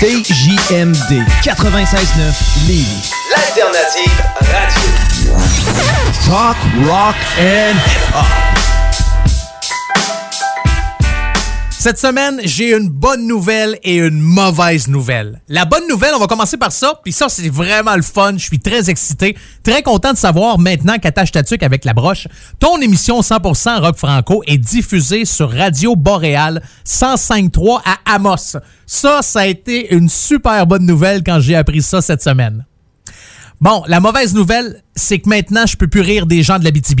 CJMD 96.9 Lévis. L'alternative radio. Talk, rock and hip-hop. Cette semaine, j'ai une bonne nouvelle et une mauvaise nouvelle. La bonne nouvelle, on va commencer par ça, puis ça, c'est vraiment le fun. Je suis très excité, très content de savoir maintenant qu'Attache Tatuc avec la broche, ton émission 100% rock franco est diffusée sur Radio Boréal 105.3 à Amos. Ça, ça a été une super bonne nouvelle quand j'ai appris ça cette semaine. Bon, la mauvaise nouvelle, c'est que maintenant, je peux plus rire des gens de la BTB.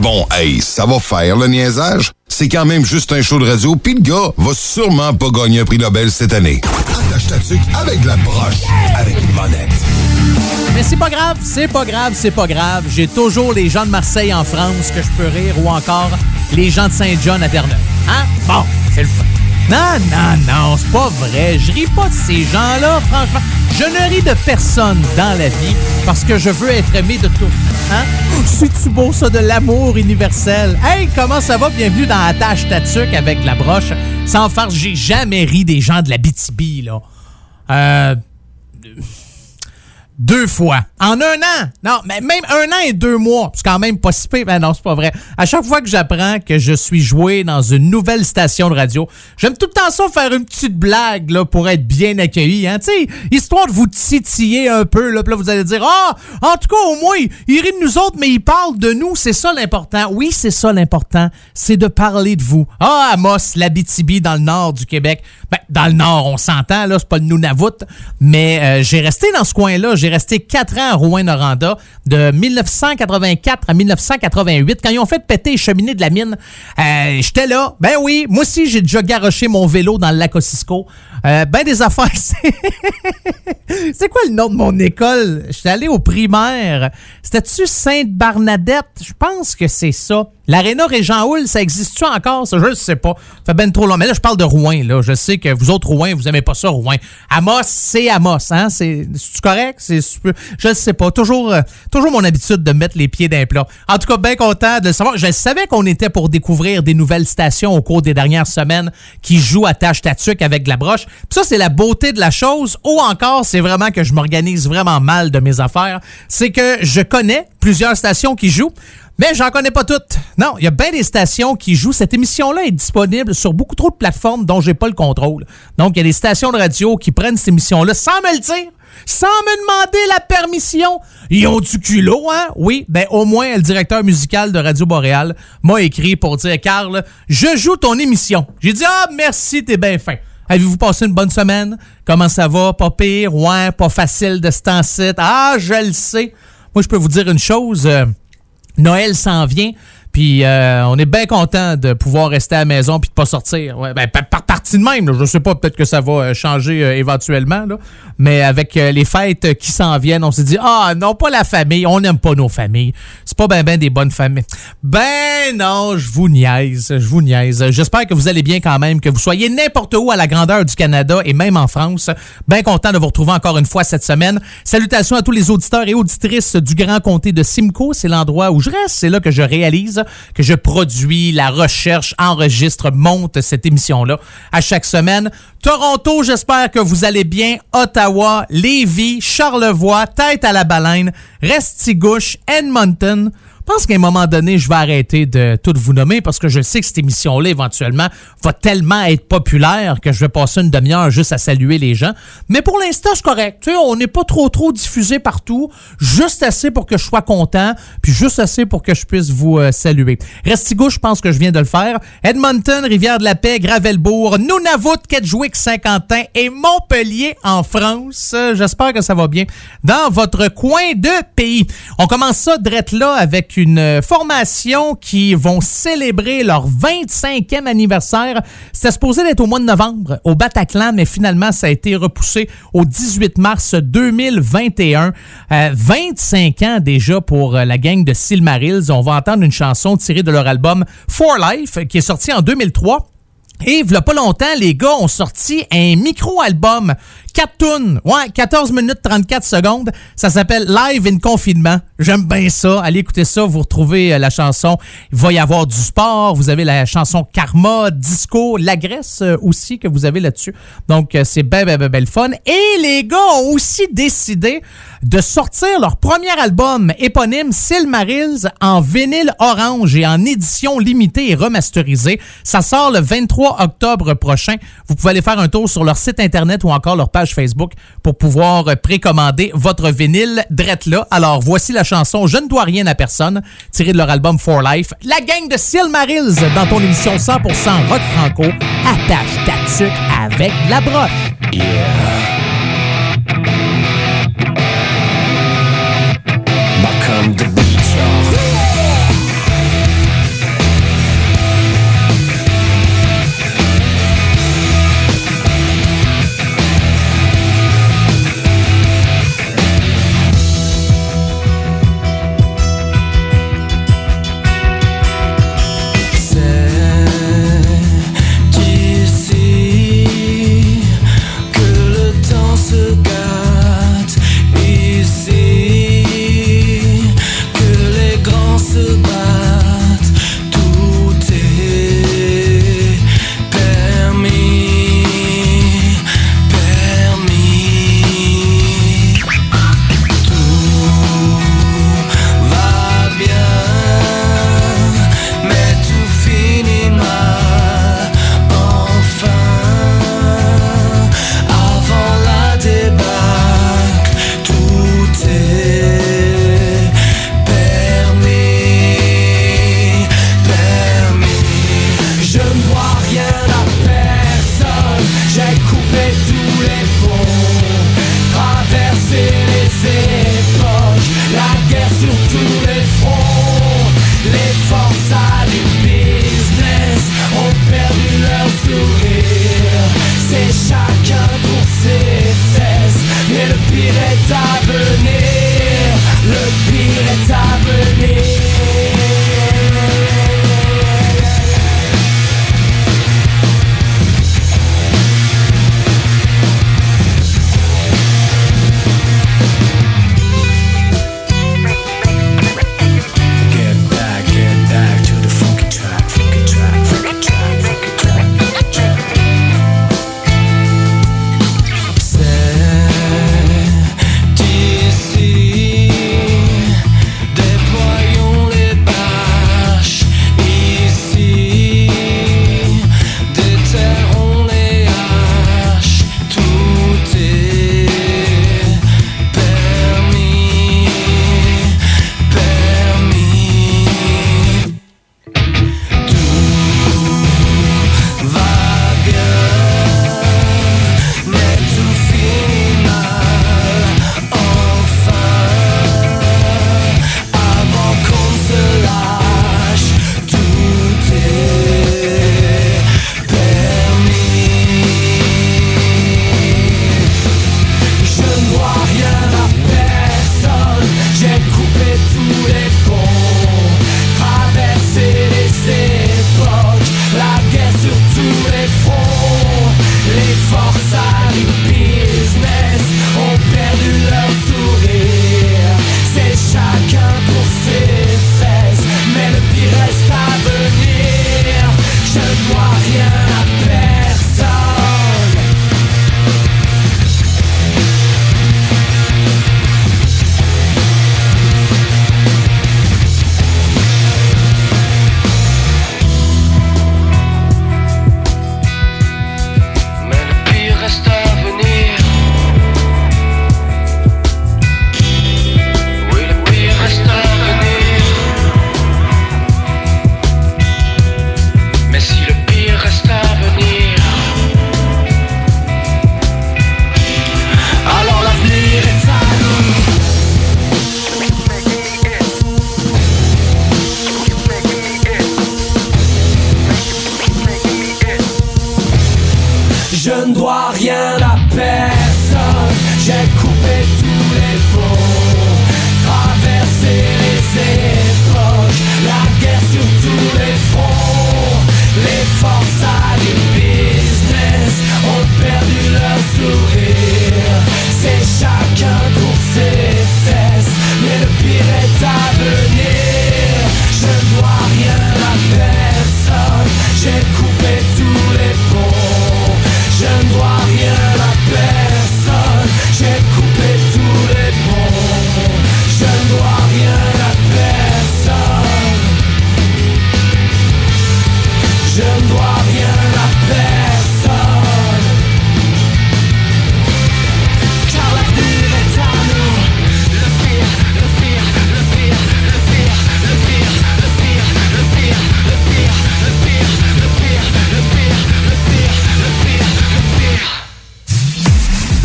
Bon, hey, ça va faire le niaisage. C'est quand même juste un show de radio, puis le gars va sûrement pas gagner un prix Nobel cette année. Attache ta tuque avec la broche, avec une monette. Mais c'est pas grave, c'est pas grave, c'est pas grave. J'ai toujours les gens de Marseille en France que je peux rire ou encore les gens de Saint-John à Terre-Neuve. Hein? Bon, c'est le fun. Non, non, non, c'est pas vrai. Je ris pas de ces gens-là, franchement. Je ne ris de personne dans la vie parce que je veux être aimé de tout. Hein? C'est-tu beau, ça, de l'amour universel? Hey, comment ça va? Bienvenue dans Attache Tatuc avec la broche. Sans farce, j'ai jamais ri des gens de la BTB, là. Euh deux fois. En un an! Non, mais même un an et deux mois. C'est quand même pas si pire. Ben non, c'est pas vrai. À chaque fois que j'apprends que je suis joué dans une nouvelle station de radio, j'aime tout le temps ça faire une petite blague là, pour être bien accueilli. Hein? Sais, histoire de vous titiller un peu. Là, puis là, vous allez dire Ah, en tout cas, au moins, il rit de nous autres, mais il parle de nous. C'est ça l'important. Oui, c'est ça l'important. C'est de parler de vous. Ah, Amos, l'Abitibi dans le nord du Québec. Ben, dans le nord, on s'entend, là, c'est pas le Nunavut. Mais euh, j'ai resté dans ce coin-là. J'ai resté quatre ans à Rouen-Noranda, de 1984 à 1988. Quand ils ont fait péter les cheminées de la mine, euh, j'étais là. Ben oui, moi aussi, j'ai déjà garoché mon vélo dans le lac Ossisco. Euh, ben des affaires. C'est quoi le nom de mon école? J'étais allé au primaire. C'était-tu Sainte-Barnadette? Je pense que c'est ça. L'aréna Régent Houle, ça existe-tu encore? Ça, je ne sais pas. Ça fait ben trop long. Mais là, je parle de Rouen. Là. Je sais que vous autres, Rouen, vous aimez pas ça, Rouen. Amos, c'est Amos. Hein? C'est correct? C'est Je ne sais pas. Toujours, euh, toujours mon habitude de mettre les pieds d'un plat. En tout cas, bien content de le savoir. Je savais qu'on était pour découvrir des nouvelles stations au cours des dernières semaines qui jouent à tâche tatuc avec de la broche. Puis ça, c'est la beauté de la chose. Ou encore, c'est vraiment que je m'organise vraiment mal de mes affaires. C'est que je connais plusieurs stations qui jouent. Mais j'en connais pas toutes. Non, il y a bien des stations qui jouent. Cette émission-là est disponible sur beaucoup trop de plateformes dont j'ai pas le contrôle. Donc, il y a des stations de radio qui prennent cette émission-là sans me le dire, sans me demander la permission. Ils ont du culot, hein? Oui, ben au moins le directeur musical de Radio Boréal m'a écrit pour dire, Carl, je joue ton émission. J'ai dit, ah, merci, t'es bien fin. Avez-vous passé une bonne semaine? Comment ça va? Pas pire? Ouais, pas facile de se Ah, je le sais. Moi, je peux vous dire une chose. euh, Noël s'en vient. Puis euh, on est bien content de pouvoir rester à la maison puis de pas sortir. Ouais, ben, par, par partie de même, je sais pas, peut-être que ça va euh, changer euh, éventuellement, mais avec les fêtes qui s'en viennent, on s'est dit ah non pas la famille, on n'aime pas nos familles. C'est pas ben ben des bonnes familles. Ben non, je vous niaise, je vous niaise. J'espère que vous allez bien quand même, que vous soyez n'importe où à la grandeur du Canada et même en France. Bien content de vous retrouver encore une fois cette semaine. Salutations à tous les auditeurs et auditrices du Grand Comté de Simcoe, c'est l'endroit où je reste, c'est là que je réalise que je produis, la recherche, enregistre, monte cette émission-là à chaque semaine. Toronto, j'espère que vous allez bien. Ottawa, Lévis, Charlevoix, Tête à la baleine, Restigouche, Edmonton. Pense qu'à un moment donné, je vais arrêter de tout vous nommer parce que je sais que cette émission-là, éventuellement, va tellement être populaire que je vais passer une demi-heure juste à saluer les gens. Mais pour l'instant, c'est correct. Tu sais, on n'est pas trop trop diffusé partout. Juste assez pour que je sois content, puis juste assez pour que je puisse vous euh, saluer. Restigo, je pense que je viens de le faire. Edmonton, Rivière-de-la-Paix, Gravelbourg, Nunavut, Kedgewick, Saint-Quentin et Montpellier en France. J'espère que ça va bien dans votre coin de pays. On commence ça drette là avec une formation qui vont célébrer leur 25e anniversaire. C'était supposé d'être au mois de novembre au Bataclan, mais finalement ça a été repoussé au 18 mars 2021. 25 ans déjà pour la gang de Silmarils. On va entendre une chanson tirée de leur album For Life qui est sorti en 2003. Et il y a pas longtemps, les gars ont sorti un micro-album 4 tunes. Ouais, 14 minutes 34 secondes. Ça s'appelle Live in Confinement. J'aime bien ça. Allez écouter ça. Vous retrouvez euh, la chanson. Il va y avoir du sport. Vous avez la chanson Karma, Disco, La Grèce euh, aussi que vous avez là-dessus. Donc, euh, c'est ben, ben, ben, ben, le fun. Et les gars ont aussi décidé de sortir leur premier album éponyme Silmarils en vinyle orange et en édition limitée et remasterisée. Ça sort le 23 octobre prochain. Vous pouvez aller faire un tour sur leur site internet ou encore leur page Facebook pour pouvoir précommander votre vinyle drette là. Alors voici la chanson Je ne dois rien à personne, tirée de leur album For Life. La gang de Silmarils dans ton émission 100% rock franco. Attache ta tuque avec la broche. vois rien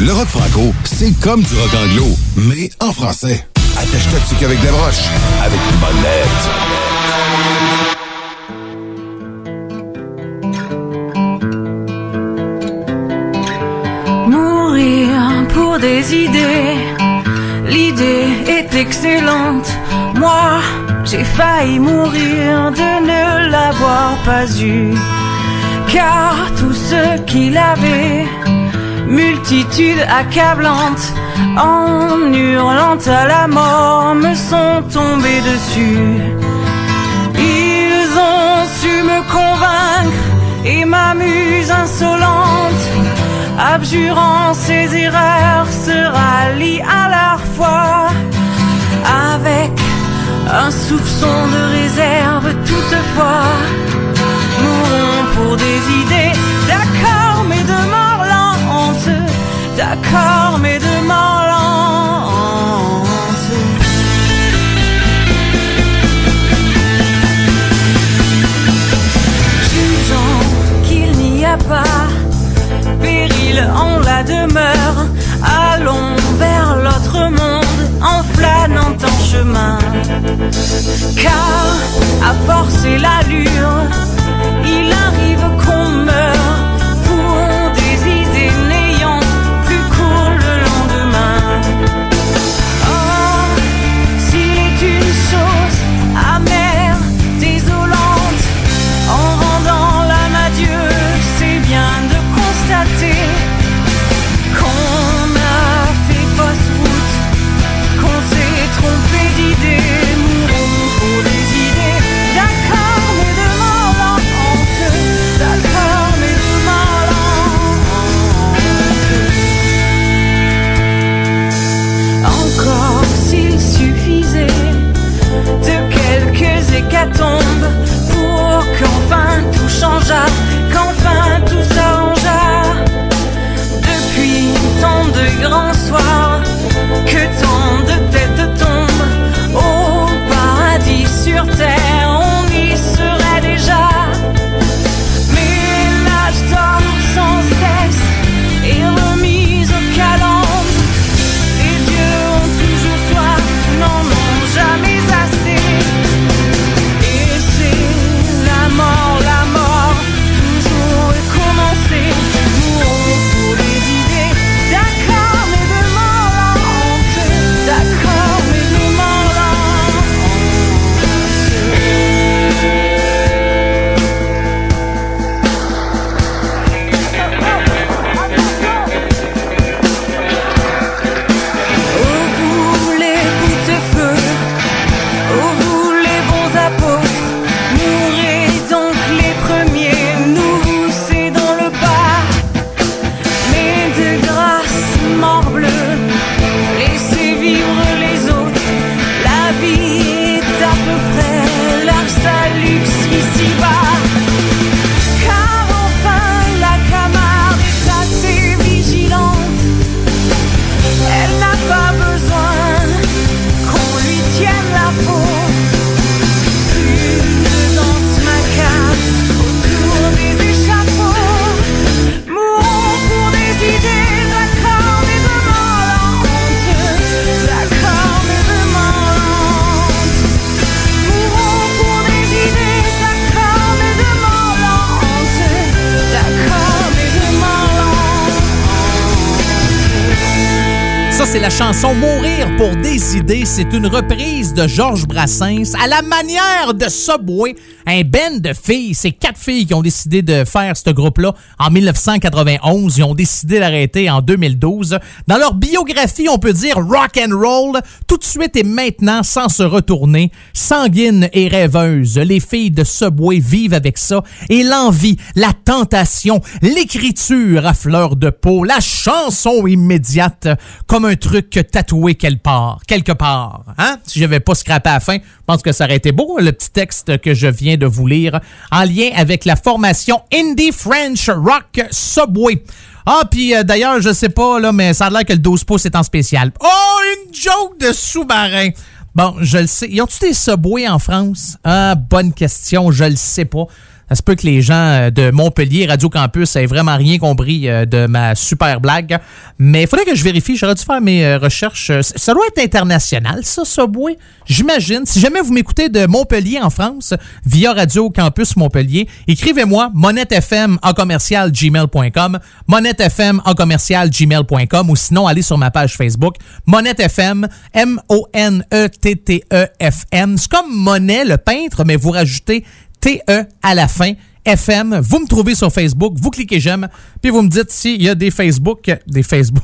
le rock franco, c'est comme du rock anglo, mais en français. Attache-toi dessus qu'avec des broches, avec une bonne lettre. Mourir pour des idées, l'idée est excellente. Moi, j'ai failli mourir de ne l'avoir pas eu. Car tous ceux qui l'avaient, multitude accablante, en hurlant à la mort, me sont tombés dessus. Ils ont su me convaincre et ma muse insolente, abjurant ses erreurs, se rallie à leur foi avec un soupçon de réserve toutefois. Mourons pour des idées, d'accord, mais de mort lente, d'accord, mais de lente. jugeant qu'il n'y a pas péril en la demeure. Allons vers l'autre monde en flânant en chemin. Car à forcer l'allure, il arrive qu'on meure дрожат la chanson Mourir pour des idées. C'est une reprise de Georges Brassens à la manière de Subway, un band de filles. C'est quatre filles qui ont décidé de faire ce groupe-là en 1991. Ils ont décidé d'arrêter en 2012. Dans leur biographie, on peut dire rock and roll tout de suite et maintenant sans se retourner. Sanguine et rêveuse, les filles de Subway vivent avec ça et l'envie, la tentation, l'écriture à fleur de peau, la chanson immédiate comme un truc tatoué quelque part. Quelque part. Hein? Si j'avais pas scrappé à la fin, je pense que ça aurait été beau, le petit texte que je viens de vous lire, en lien avec la formation Indie French Rock Subway. Ah, puis euh, d'ailleurs, je sais pas, là, mais ça a l'air que le 12 pouces est en spécial. Oh, une joke de sous-marin! Bon, je le sais. Y ont-tu des Subway en France? Ah, bonne question, je le sais pas. Ça se peut que les gens euh, de Montpellier, Radio Campus, aient vraiment rien compris euh, de ma super blague. Mais il faudrait que je vérifie. J'aurais dû faire mes euh, recherches. Ça doit être international, ça, Subway. J'imagine. Si jamais vous m'écoutez de Montpellier en France, via Radio Campus Montpellier, écrivez-moi monettefm en commercial gmail.com, monettefm en commercial gmail.com ou sinon allez sur ma page Facebook, monettefm, M-O-N-E-T-T-E-F-M. C'est comme Monet, le peintre, mais vous rajoutez T-E à la fin. FM, vous me trouvez sur Facebook, vous cliquez j'aime, puis vous me dites s'il y a des Facebook, des Facebook.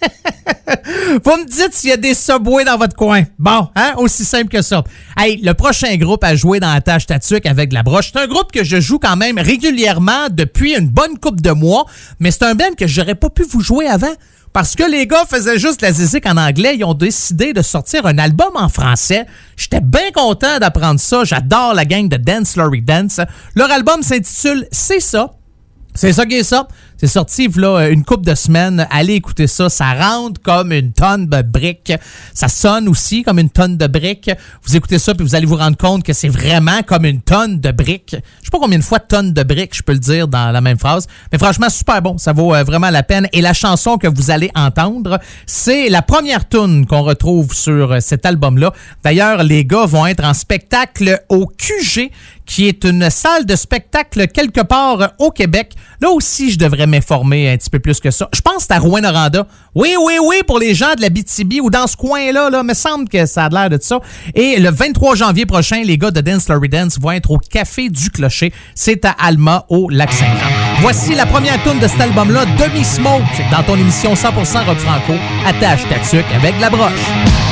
vous me dites s'il y a des subways dans votre coin. Bon, hein, aussi simple que ça. Hey, le prochain groupe à jouer dans la tâche tatuc avec la broche, c'est un groupe que je joue quand même régulièrement depuis une bonne coupe de mois, mais c'est un band que j'aurais pas pu vous jouer avant. Parce que les gars faisaient juste la zizik en anglais, ils ont décidé de sortir un album en français. J'étais bien content d'apprendre ça. J'adore la gang de Dance Laurie Dance. Leur album s'intitule C'est ça. C'est ça qui est ça. C'est sorti là une coupe de semaines. Allez écouter ça. Ça rentre comme une tonne de briques. Ça sonne aussi comme une tonne de briques. Vous écoutez ça puis vous allez vous rendre compte que c'est vraiment comme une tonne de briques. Je sais pas combien de fois tonne de briques je peux le dire dans la même phrase. Mais franchement, super bon. Ça vaut euh, vraiment la peine. Et la chanson que vous allez entendre, c'est la première tune qu'on retrouve sur euh, cet album-là. D'ailleurs, les gars vont être en spectacle au QG qui est une salle de spectacle quelque part au Québec. Là aussi, je devrais m'informer un petit peu plus que ça. Je pense que c'est à Rouen-Noranda. Oui, oui, oui, pour les gens de la BTB ou dans ce coin-là, là, me semble que ça a l'air de ça. Et le 23 janvier prochain, les gars de Dance Laurie Dance vont être au Café du Clocher. C'est à Alma, au Lac-Saint-Jean. Voici la première tune de cet album-là, Demi Smoke, dans ton émission 100% Rock Franco. Attache ta tuque avec la broche.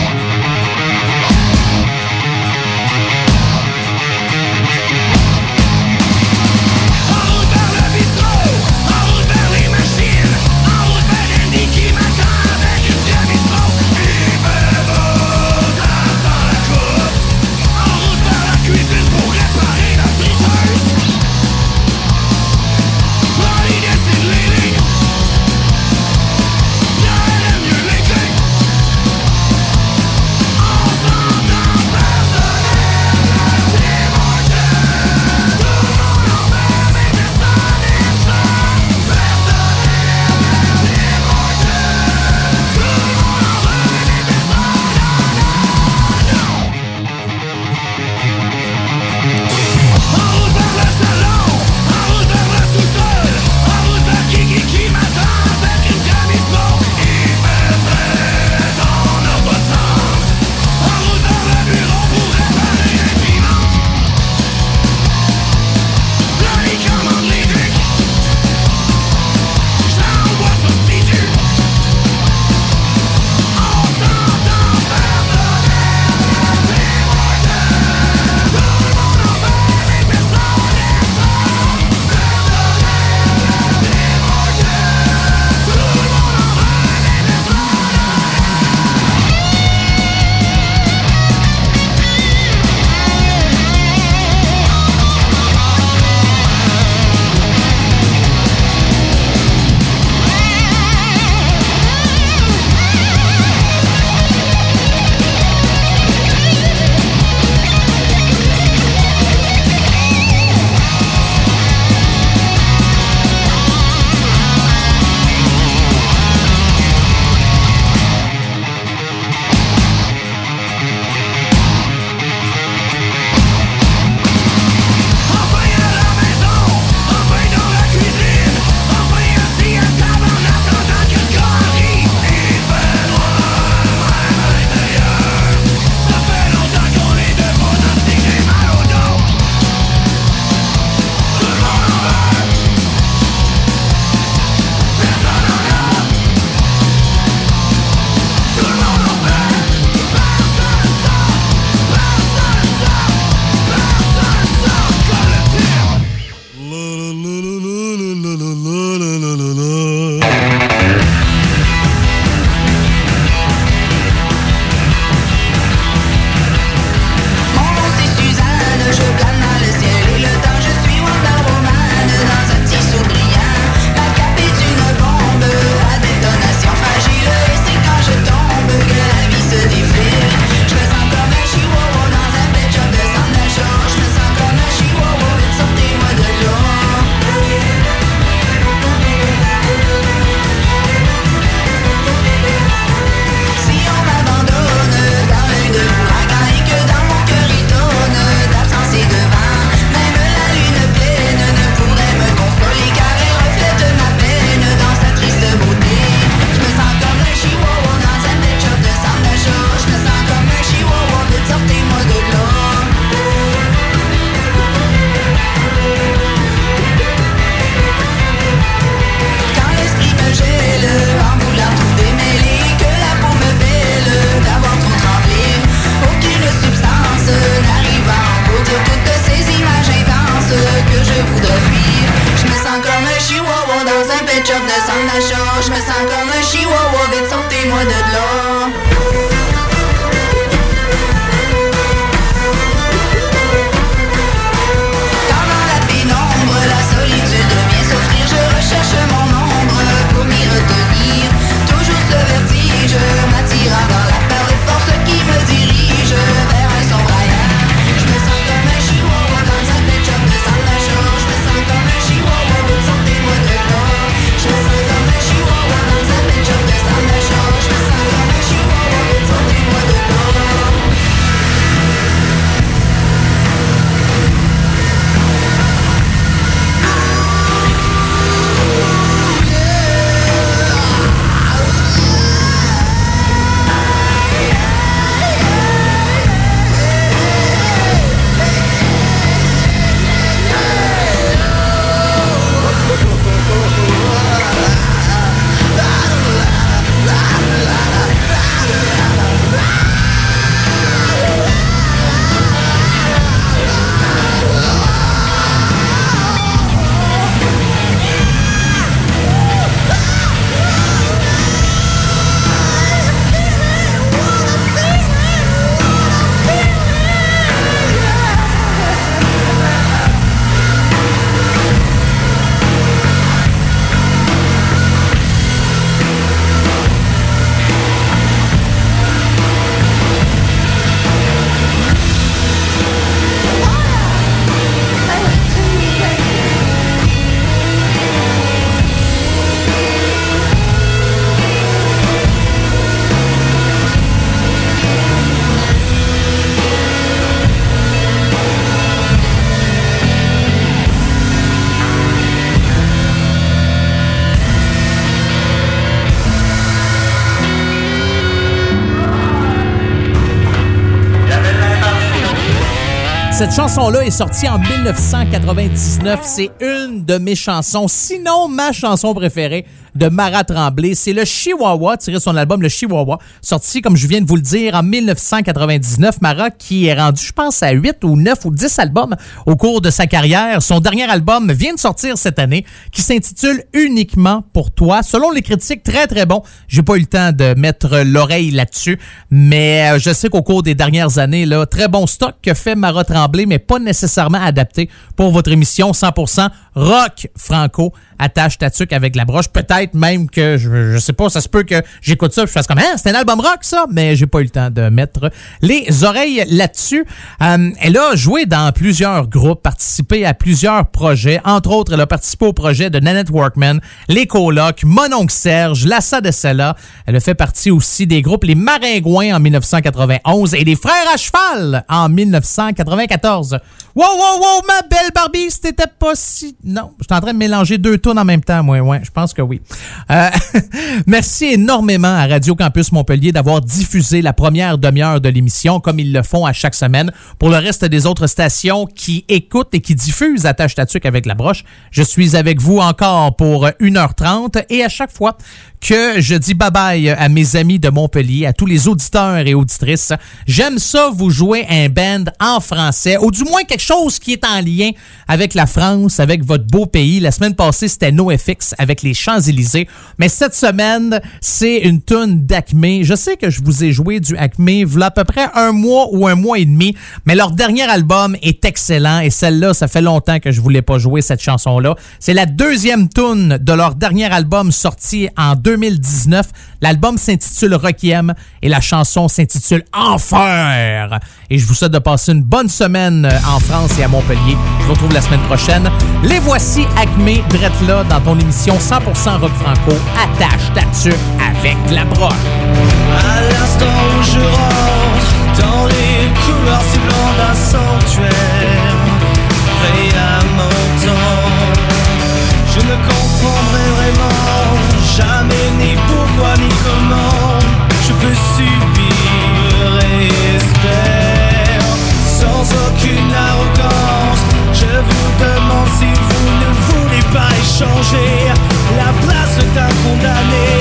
Cette chanson-là est sortie en 1999. C'est une de mes chansons, sinon ma chanson préférée de Mara Tremblay. C'est le Chihuahua, tiré son album Le Chihuahua, sorti, comme je viens de vous le dire, en 1999. Mara qui est rendu, je pense, à 8 ou 9 ou 10 albums au cours de sa carrière. Son dernier album vient de sortir cette année, qui s'intitule Uniquement pour toi. Selon les critiques, très très bon. J'ai pas eu le temps de mettre l'oreille là-dessus, mais euh, je sais qu'au cours des dernières années, là, très bon stock que fait Mara Tremblay, mais pas nécessairement adapté pour votre émission 100% rock franco attache ta tuque avec la broche. Peut-être même que, je, je sais pas, ça se peut que j'écoute ça je fasse comme, hein, c'est un album rock ça, mais j'ai pas eu le temps de mettre les oreilles là-dessus. Euh, elle a joué dans plusieurs groupes, participé à plusieurs projets. Entre autres, elle a participé au projet de Nanette Workman, Les Colocs, Mononcle Serge, Lassa de Sella. Elle a fait partie aussi des groupes Les Maringouins en 1991 et Les Frères à Cheval en 1994. Wow, wow, wow, ma belle Barbie, c'était pas si... Non, je suis en train de mélanger deux tunes en même temps, moi, ouais, je pense que oui. Euh, merci énormément à Radio Campus Montpellier d'avoir diffusé la première demi-heure de l'émission, comme ils le font à chaque semaine. Pour le reste des autres stations qui écoutent et qui diffusent Attache Tatuc avec la broche, je suis avec vous encore pour 1h30 et à chaque fois que je dis bye-bye à mes amis de Montpellier, à tous les auditeurs et auditrices. J'aime ça vous jouer un band en français, ou du moins quelque chose qui est en lien avec la France, avec votre beau pays. La semaine passée, c'était NoFX avec les Champs-Élysées. Mais cette semaine, c'est une tune d'Acme. Je sais que je vous ai joué du Acme voilà à peu près un mois ou un mois et demi, mais leur dernier album est excellent et celle-là, ça fait longtemps que je voulais pas jouer cette chanson-là. C'est la deuxième tune de leur dernier album sorti en 2019. L'album s'intitule Requiem et la chanson s'intitule Enfer. Et je vous souhaite de passer une bonne semaine en France et à Montpellier. Je vous retrouve la semaine prochaine. Les voici Acme, drette là dans ton émission 100% rock franco. Attache ta tuque avec la broche. À l'instant où je dans les couloirs si sanctuaire, la place d'un condamné.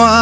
Alors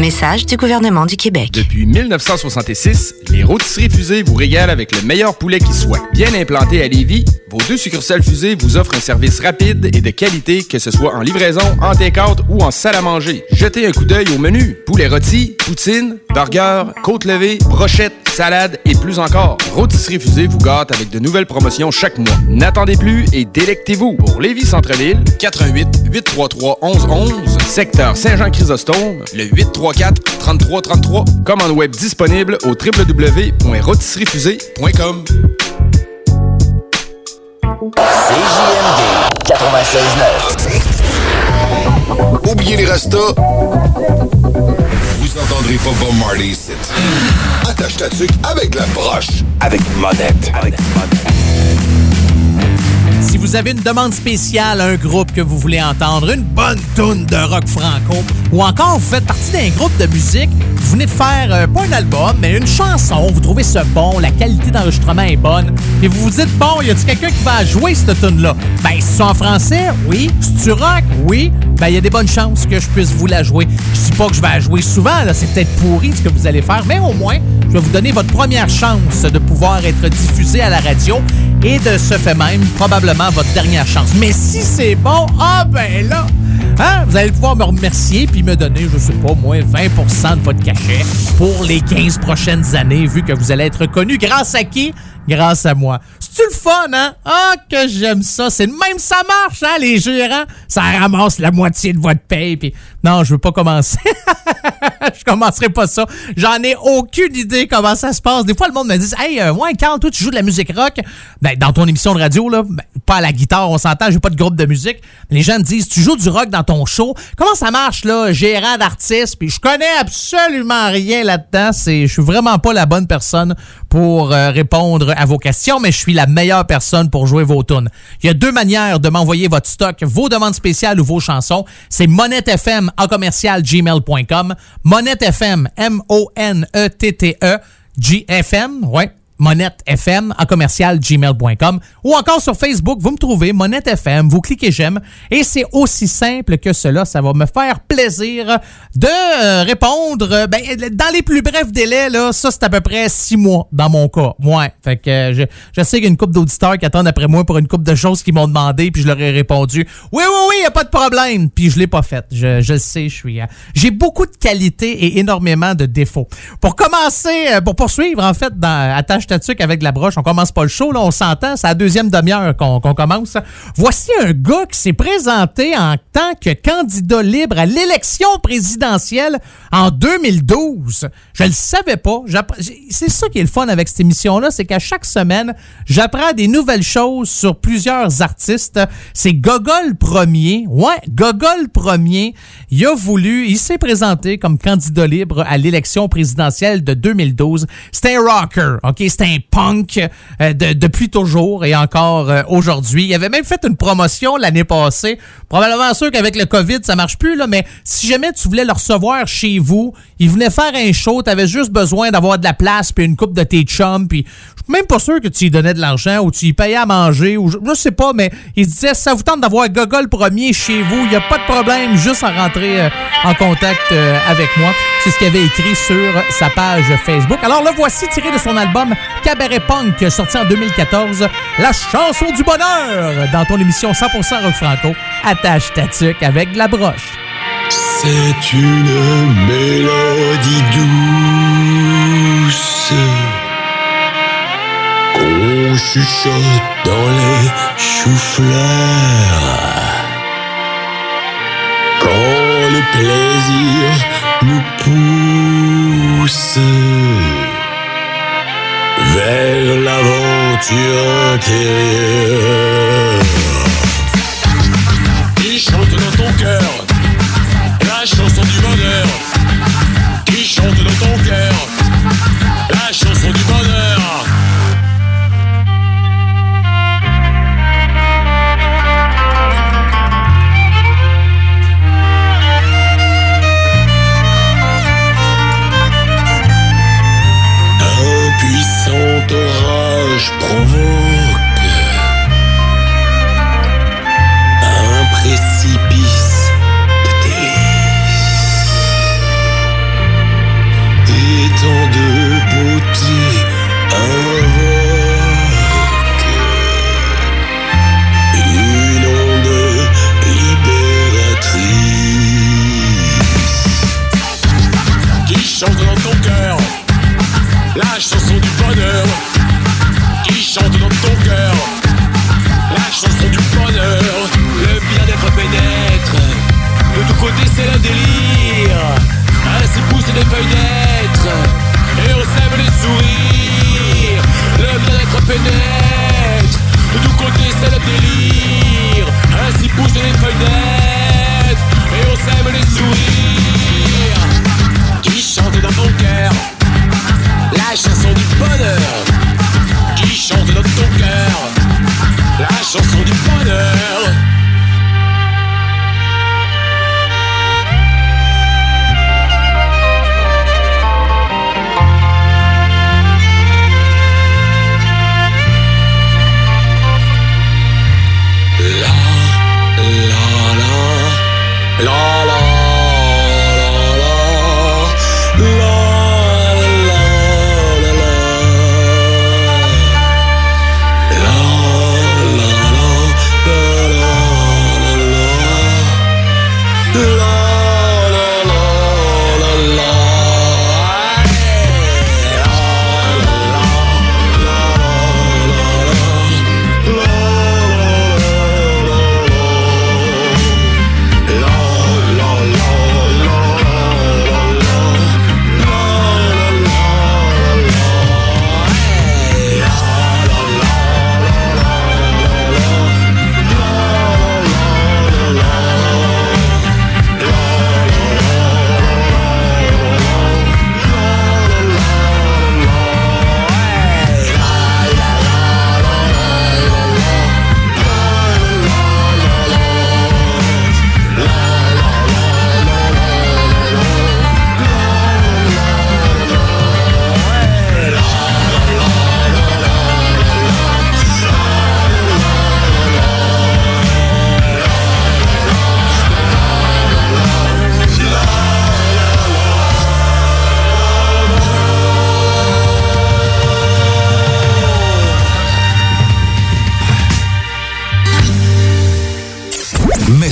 Message du gouvernement du Québec. Depuis 1966, les rôtisseries fusées vous régalent avec le meilleur poulet qui soit. Bien implanté à Lévis, vos deux succursales fusées vous offrent un service rapide et de qualité, que ce soit en livraison, en take-out ou en salle à manger. Jetez un coup d'œil au menu. Poulet rôti, poutine, burger, côte levée, brochette, salade et plus encore. Rôtisserie fusée vous gâte avec de nouvelles promotions chaque mois. N'attendez plus et délectez-vous. Pour Lévis Centre-Ville, 88 833 1111, secteur Saint-Jean-Chrysostome, le 834 3333. Commande web disponible au www.rôtisseriefusée.com. CJMD 96.9. Oubliez les rastas. Vous entendrez pas Bob Marley ici. Attache ta tuque avec la broche. Avec monette. Avec Si vous avez une demande spéciale, un groupe que vous voulez entendre, une bonne toune de rock franco, ou encore vous faites partie d'un groupe de musique, vous venez de faire, euh, pas un album, mais une chanson, vous trouvez ça bon, la qualité d'enregistrement est bonne, et vous vous dites, bon, y a-t-il quelqu'un qui va jouer cette tune-là? Ben, si c'est en français, oui. Si tu rock, oui. Ben, il y a des bonnes chances que je puisse vous la jouer. Je dis pas que je vais la jouer souvent, là, c'est peut-être pourri ce que vous allez faire, mais au moins, je vais vous donner votre première chance de pouvoir être diffusé à la radio et de ce fait même, probablement votre dernière chance. Mais si c'est bon, ah ben là, hein, vous allez pouvoir me remercier puis me donner, je sais pas, moins 20% de votre cachet pour les 15 prochaines années, vu que vous allez être connu grâce à qui? Grâce à moi. C'est-tu le fun, hein? Ah, que j'aime ça. C'est même ça marche, hein, les gérants? Ça ramasse la moitié de votre paye, puis... Non, je veux pas commencer. je commencerai pas ça. J'en ai aucune idée comment ça se passe. Des fois, le monde me dit Hey, euh, ouais, Carl, toi, tu joues de la musique rock. Ben, dans ton émission de radio, là, ben, pas à la guitare, on s'entend, j'ai pas de groupe de musique. Les gens me disent Tu joues du rock dans ton show? Comment ça marche, là, gérant d'artiste? Puis je connais absolument rien là-dedans. C'est, je suis vraiment pas la bonne personne pour euh, répondre à vos questions, mais je suis la meilleure personne pour jouer vos tunes. Il y a deux manières de m'envoyer votre stock, vos demandes spéciales ou vos chansons. C'est en commercial gmail.com. M-O-N-E-T-T-E, G-F-M, ouais. Monette FM à commercial gmail.com ou encore sur Facebook, vous me trouvez Monette FM, vous cliquez j'aime et c'est aussi simple que cela. Ça va me faire plaisir de répondre ben, dans les plus brefs délais. Là, ça, c'est à peu près six mois dans mon cas. Ouais. Fait que euh, je, sais qu'il y a une couple d'auditeurs qui attendent après moi pour une couple de choses qu'ils m'ont demandé, puis je leur ai répondu Oui, oui, oui, y a pas de problème. Puis je l'ai pas fait. Je, je sais, je suis. euh, J'ai beaucoup de qualités et énormément de défauts. Pour commencer, euh, pour poursuivre, en fait, dans Attache Avec la broche, on commence pas le show, là, on s'entend, c'est la deuxième demi-heure qu'on commence. Voici un gars qui s'est présenté en tant que candidat libre à l'élection présidentielle en 2012. Je le savais pas. C'est ça qui est le fun avec cette émission-là, c'est qu'à chaque semaine, j'apprends des nouvelles choses sur plusieurs artistes. C'est Gogol Premier. Ouais, Gogol Premier. Il a voulu, il s'est présenté comme candidat libre à l'élection présidentielle de 2012. C'est un rocker, ok? Un punk euh, de- depuis toujours et encore euh, aujourd'hui. Il avait même fait une promotion l'année passée. Probablement sûr qu'avec le COVID, ça marche plus, là, mais si jamais tu voulais le recevoir chez vous, il venait faire un show, t'avais juste besoin d'avoir de la place puis une coupe de tes chums, puis je suis même pas sûr que tu lui donnais de l'argent ou tu lui payais à manger ou je, sais pas, mais il se disait ça vous tente d'avoir Gogol premier chez vous, il y a pas de problème, juste à rentrer euh, en contact euh, avec moi. C'est ce qu'il avait écrit sur sa page Facebook. Alors le voici tiré de son album Cabaret Punk sorti en 2014, la chanson du bonheur dans ton émission 100% rock franco. Attache ta avec de la broche. C'est une mélodie douce qu'on chuchote dans les choux-fleurs. Quand le plaisir nous pousse vers l'aventure intérieure. Qui chante dans ton cœur la chanson du bonheur qui chante dans ton cœur la chanson du bonheur orage provoque de tous côtés c'est le délire. Ainsi poussent les feuilles et on sème les sourires. Le bien-être pénètre. De tous côtés c'est le délire. Ainsi poussent les feuilles et on sème les sourires. Qui chante dans ton cœur. La chanson du bonheur. Qui chante dans ton cœur. La chanson du bonheur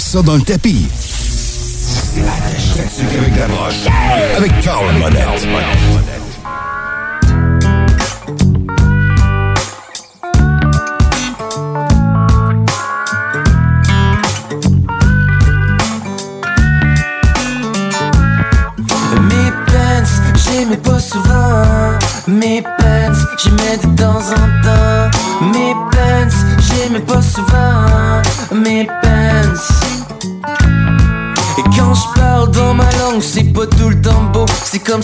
ça dans le tapis. Avec la broche. Avec Carl Monette.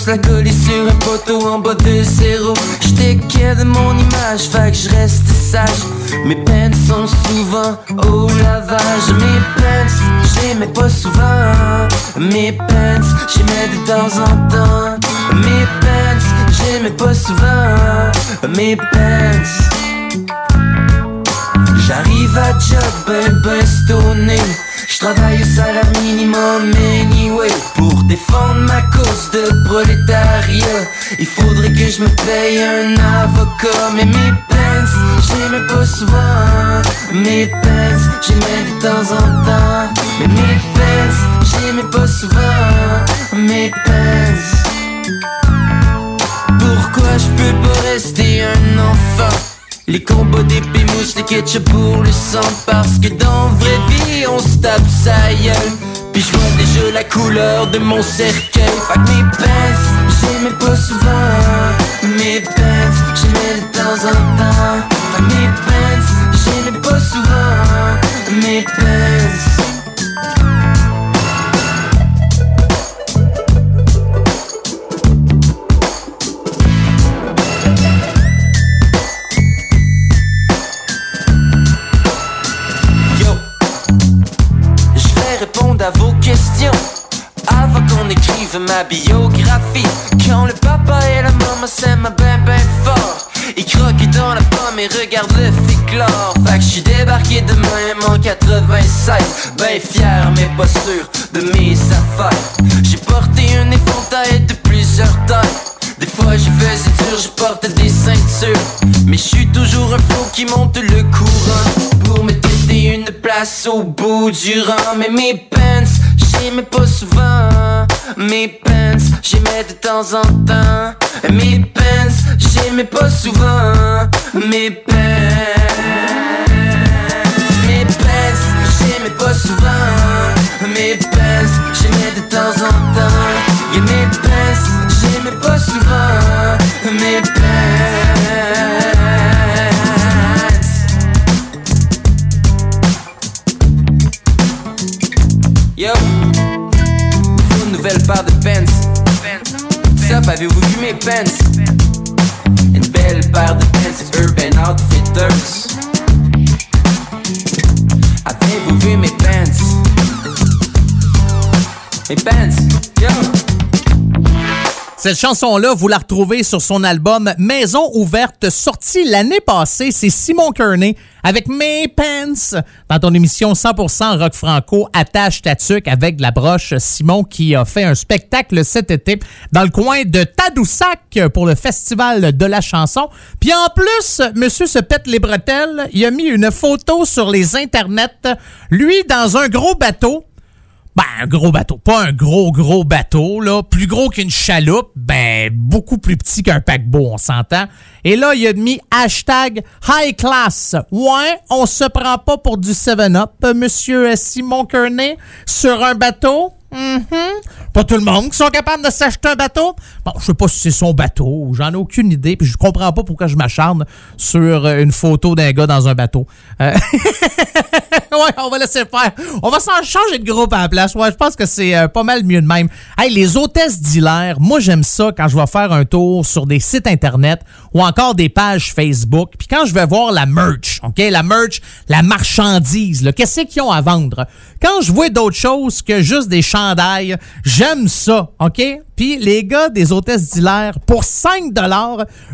Cela collé sur un poteau en bas de zéro. J'étais de mon image, fait que je reste sage. Mes pants sont souvent au lavage. Mes pants, j'aimais pas souvent. Mes pants, j'aimais de temps en temps. Mes pants, j'aimais pas souvent. Mes pants J'arrive à job ben ben stoné J'travaille au salaire minimum anyway. Pour défendre ma cause de prolétariat. Il faudrait que je me paye un avocat. Mais mes pants, j'aimais pas souvent. Mes pants, j'aimais de temps en temps. Mais mes pants, j'aimais pas souvent. Mes pants Pourquoi je peux pas rester un enfant? Les combats d'épée mousse, les ketchup pour le sang. Parce que dans vraie vie on se tape sa gueule Puis je vois déjà la couleur de mon cercueil. Que mes pants, j'aimais pas souvent Mes pants, j'aimais de temps en temps. Que mes pants, j'aimais pas souvent Mes pants ma biographie. Quand le papa et la maman s'aiment ben ben fort, ils croquent dans la pomme et regardent le féclore. Fait que je suis débarqué de même en 96, ben fier mais pas sûr de mes affaires. J'ai porté un éventail de plusieurs tailles. Des fois je faisais dur, je portais des ceintures Mais je suis toujours un fou qui monte le courant Pour me tester une place au bout du rang Mais mes pants, j'aimais pas souvent Mes pants, j'aimais de temps en temps. Mes pants, j'aimais pas souvent. Mes pants Mes pants, j'aimais pas souvent. Mes pants, j'aimais de temps en temps. Et mes pants, j'aimais pas souvent. Mes pants Sup, avez-vous vu mes pants? Une belle paire de pants Cette chanson-là, vous la retrouvez sur son album Maison ouverte, sorti l'année passée. C'est Simon Kearney avec Mes Pants dans ton émission 100% rock franco Attache ta avec la broche. Simon qui a fait un spectacle cet été dans le coin de Tadoussac pour le festival de la chanson. Puis en plus, monsieur se pète les bretelles. Il a mis une photo sur les internets, lui dans un gros bateau. Ben, un gros bateau. Pas un gros, gros bateau, là. Plus gros qu'une chaloupe. Ben, beaucoup plus petit qu'un paquebot, on s'entend. Et là, il a mis hashtag high class. Ouais, on se prend pas pour du 7-up, monsieur Simon Kearney, sur un bateau? Mhm. Pas tout le monde qui sont capables de s'acheter un bateau? Bon, je sais pas si c'est son bateau, j'en ai aucune idée, puis je comprends pas pourquoi je m'acharne sur euh, une photo d'un gars dans un bateau. Euh, ouais, on va laisser faire. On va s'en changer de groupe à la place. Ouais, je pense que c'est euh, pas mal mieux de même. Hey, les hôtesses d'hilaire, moi j'aime ça quand je vais faire un tour sur des sites internet ou encore des pages Facebook. Puis quand je vais voir la merch, OK, la merch, la marchandise, qu'est-ce qu'ils ont à vendre? Quand je vois d'autres choses que juste des chandails, j'aime ça, OK? Puis les gars des hôtesses d'hilaire, pour 5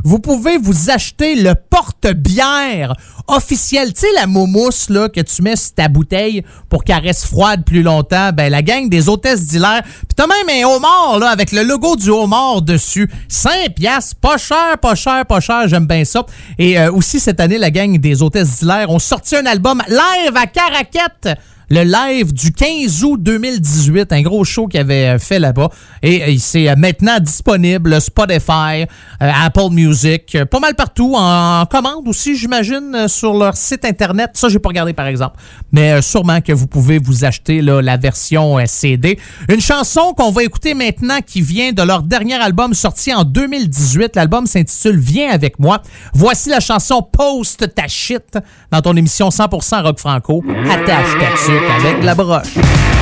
vous pouvez vous acheter le porte-bière officiel. Tu sais, la moumousse là, que tu mets sur ta bouteille pour qu'elle reste froide plus longtemps. Ben, la gang des hôtesses d'hilaire. Puis t'as même un homard là, avec le logo du homard dessus. 5 piastres, pas cher, pas cher, pas cher. J'aime bien ça. Et euh, aussi, cette année, la gang des hôtesses d'hilaire ont sorti un album live à Caraquette le live du 15 août 2018, un gros show qu'il avait euh, fait là-bas. Et, euh, c'est euh, maintenant disponible Spotify, Apple Music, pas mal partout, en, commande aussi, j'imagine, sur leur site internet. Ça, j'ai pas regardé par exemple, mais sûrement que vous pouvez vous acheter la version CD. Une chanson qu'on va écouter maintenant qui vient de leur dernier album sorti en 2018. L'album s'intitule Viens avec moi. Voici la chanson Post ta shit dans ton émission 100% rock franco. Attache ta avec la broche.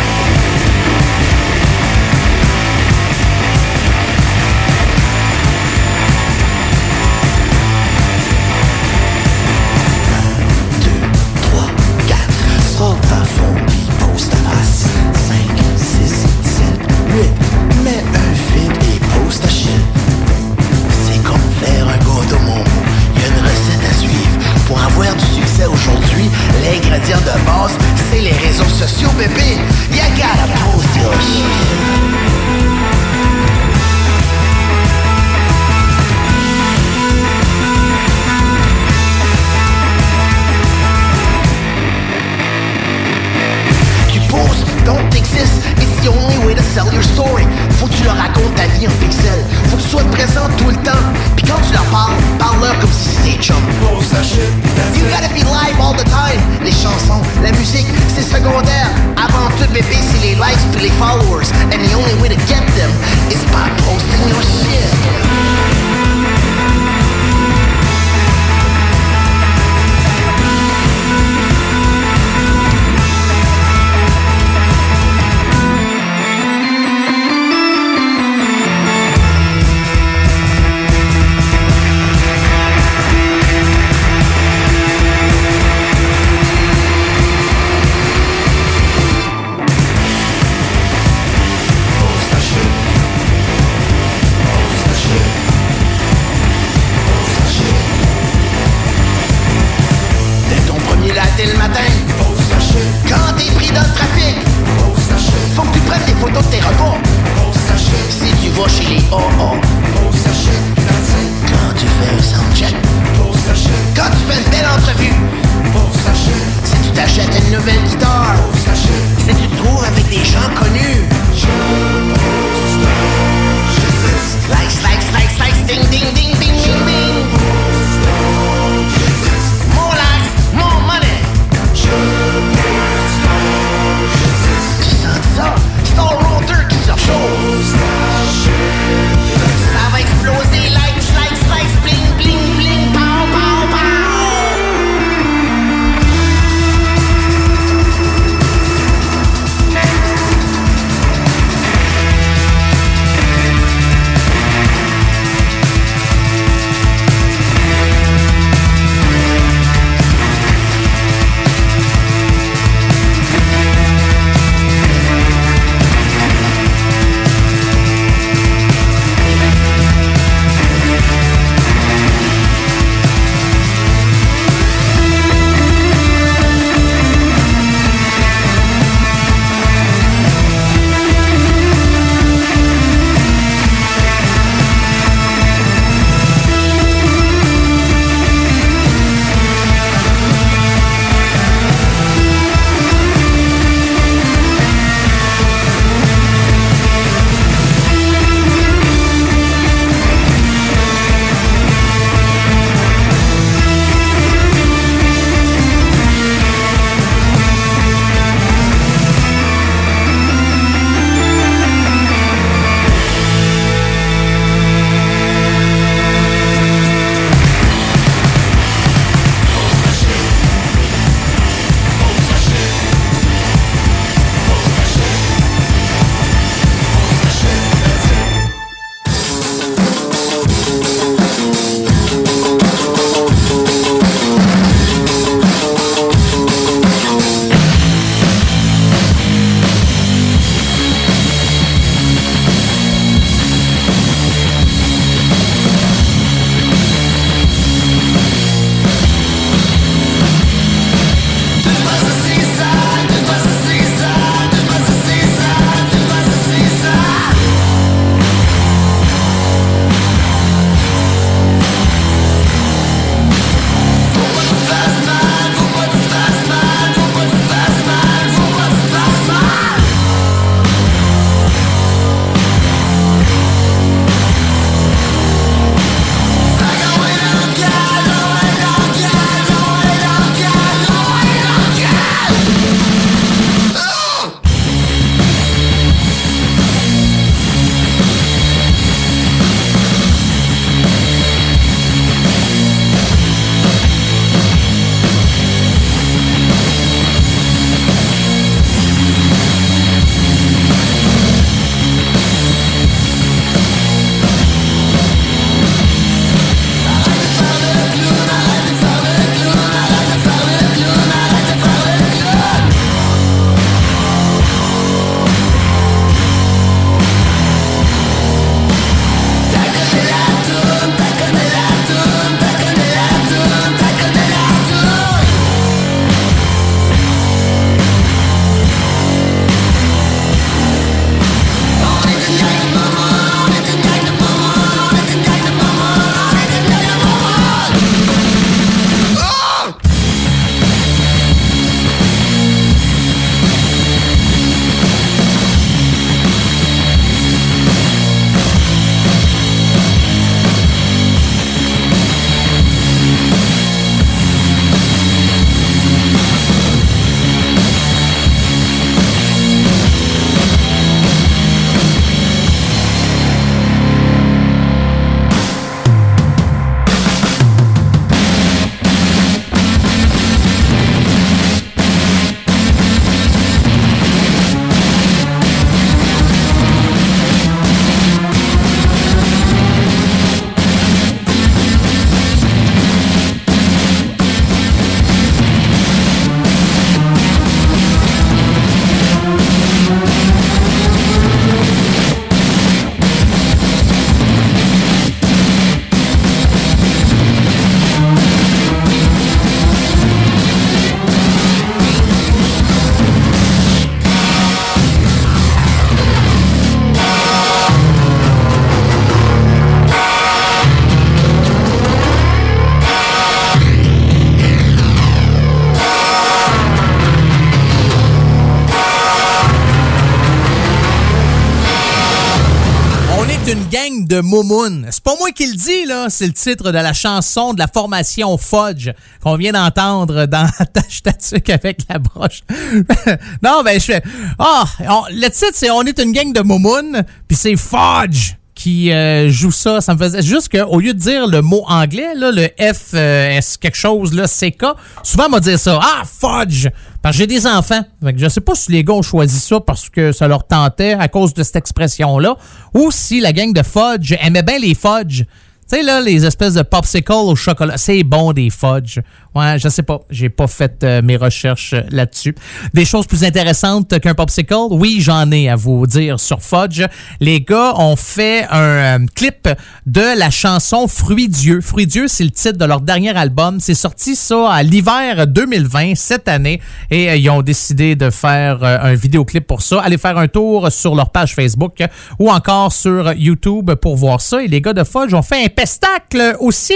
C'est pas moi qui le dis, là. C'est le titre de la chanson de la formation Fudge qu'on vient d'entendre dans Tâche Tatuc avec la broche. non, ben, je fais. Ah, le titre, c'est On est une gang de Moumoun, puis c'est Fudge qui euh, joue ça. Ça me faisait juste qu'au lieu de dire le mot anglais, le F, euh, S quelque chose, là, CK, souvent, m'a dire ça. Ah, fudge! Parce que j'ai des enfants. Fait que je sais pas si les gars ont choisi ça parce que ça leur tentait à cause de cette expression-là, ou si la gang de fudge aimait bien les fudge. Tu sais, là, les espèces de popsicles au chocolat, c'est bon des fudge. Ouais, je sais pas. J'ai pas fait euh, mes recherches euh, là-dessus. Des choses plus intéressantes qu'un popsicle? Oui, j'en ai à vous dire sur Fudge. Les gars ont fait un euh, clip de la chanson Fruits Dieu. Fruits Dieu, c'est le titre de leur dernier album. C'est sorti ça à l'hiver 2020, cette année. Et ils ont décidé de faire un vidéoclip pour ça. Allez faire un tour sur leur page Facebook ou encore sur YouTube pour voir ça. Et les gars de Fudge ont fait un pestacle aussi.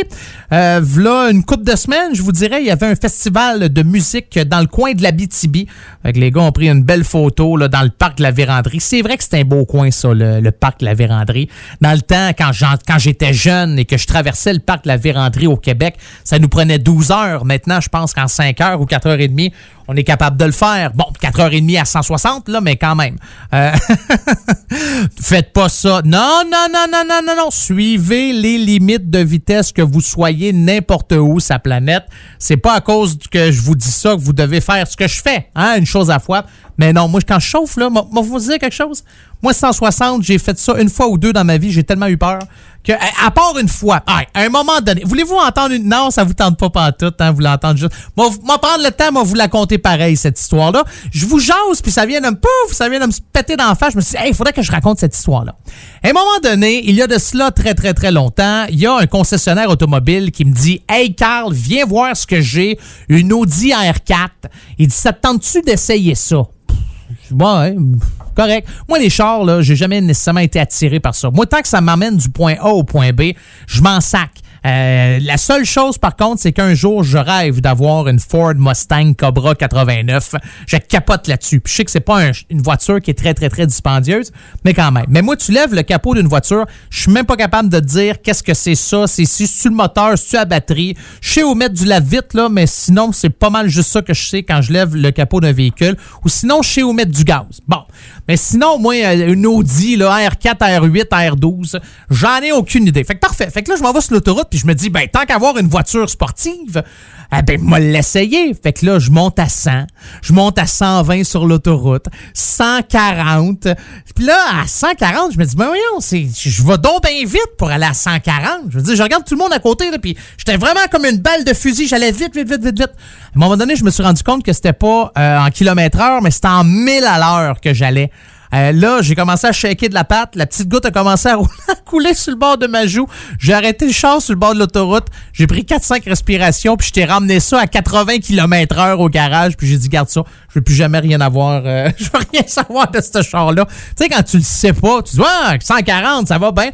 Euh, v'là une couple de semaines, je vous dirais, il y avait un festival de musique dans le coin de la BTB. Les gars ont pris une belle photo là, dans le parc de la Vérandrie. C'est vrai que c'est un beau coin, ça, le, parc de la Vérandrie. Dans le temps, quand j'étais jeune et que je traversais le parc de la Vérandrie au Québec, ça nous prenait 12 heures. Maintenant, je pense qu'en 5 heures ou 4 heures et demie, on est capable de le faire. Bon, 4 heures et demie à 160, là, mais quand même. Euh, Faites pas ça. Non, non, non, non, non, non, non. Suivez les limites de vitesse que vous soyez n'importe où sa planète. C'est pas à cause que je vous dis ça que vous devez faire ce que je fais, hein, une chose à fois. Mais non, moi, quand je chauffe, là, moi, vous dire quelque chose? Moi, 160, j'ai fait ça une fois ou deux dans ma vie. J'ai tellement eu peur que, à, part une fois, à un moment donné, voulez-vous entendre une. Non, ça vous tente pas pantoute, hein, vous l'entendez juste. Moi, moi, prendre le temps, moi, vous la compter pareil, cette histoire-là. Je vous jase, puis ça vient de me pouf, ça vient de me péter dans la face. Je me suis dit, hey, il faudrait que je raconte cette histoire-là. À un moment donné, il y a de cela très, très, très longtemps, il y a un concessionnaire automobile qui me dit, hey, Carl, viens voir ce que j'ai, une Audi R4. Il dit, ça te tente-tu d'essayer ça? Ouais, correct. Moi, les chars, là, j'ai jamais nécessairement été attiré par ça. Moi, tant que ça m'amène du point A au point B, je m'en sac. Euh, la seule chose, par contre, c'est qu'un jour, je rêve d'avoir une Ford Mustang Cobra 89. Je capote là-dessus. Puis je sais que c'est pas un- une voiture qui est très, très, très dispendieuse, mais quand même. Mais moi, tu lèves le capot d'une voiture, je suis même pas capable de te dire qu'est-ce que c'est ça. C'est si c'est le moteur, c'est la batterie. Je sais où mettre du lave-vite, là, mais sinon, c'est pas mal juste ça que je sais quand je lève le capot d'un véhicule. Ou sinon, je sais où mettre du gaz. Bon. Mais sinon, moi, euh, une Audi, là, R4, R8, R12, j'en ai aucune idée. Fait que parfait. Fait que là, je m'en vais sur l'autoroute, puis je me dis, ben, tant qu'avoir une voiture sportive, eh ben, moi, l'essayer. Fait que là, je monte à 100, je monte à 120 sur l'autoroute, 140. Puis là, à 140, je me dis, ben voyons, je vais donc bien vite pour aller à 140. Je veux dire, je regarde tout le monde à côté, là, puis j'étais vraiment comme une balle de fusil. J'allais vite, vite, vite, vite, vite. À un moment donné, je me suis rendu compte que c'était pas euh, en kilomètre heure, mais c'était en 1000 à l'heure que j'allais. Euh, là, j'ai commencé à shaker de la patte. La petite goutte a commencé à couler sur le bord de ma joue. J'ai arrêté le char sur le bord de l'autoroute. J'ai pris 4-5 respirations, puis je t'ai ramené ça à 80 km heure au garage. Puis j'ai dit, garde ça, je veux plus jamais rien avoir. euh, je veux rien savoir de ce char-là. Tu sais, quand tu le sais pas, tu dis, ah, 140, ça va bien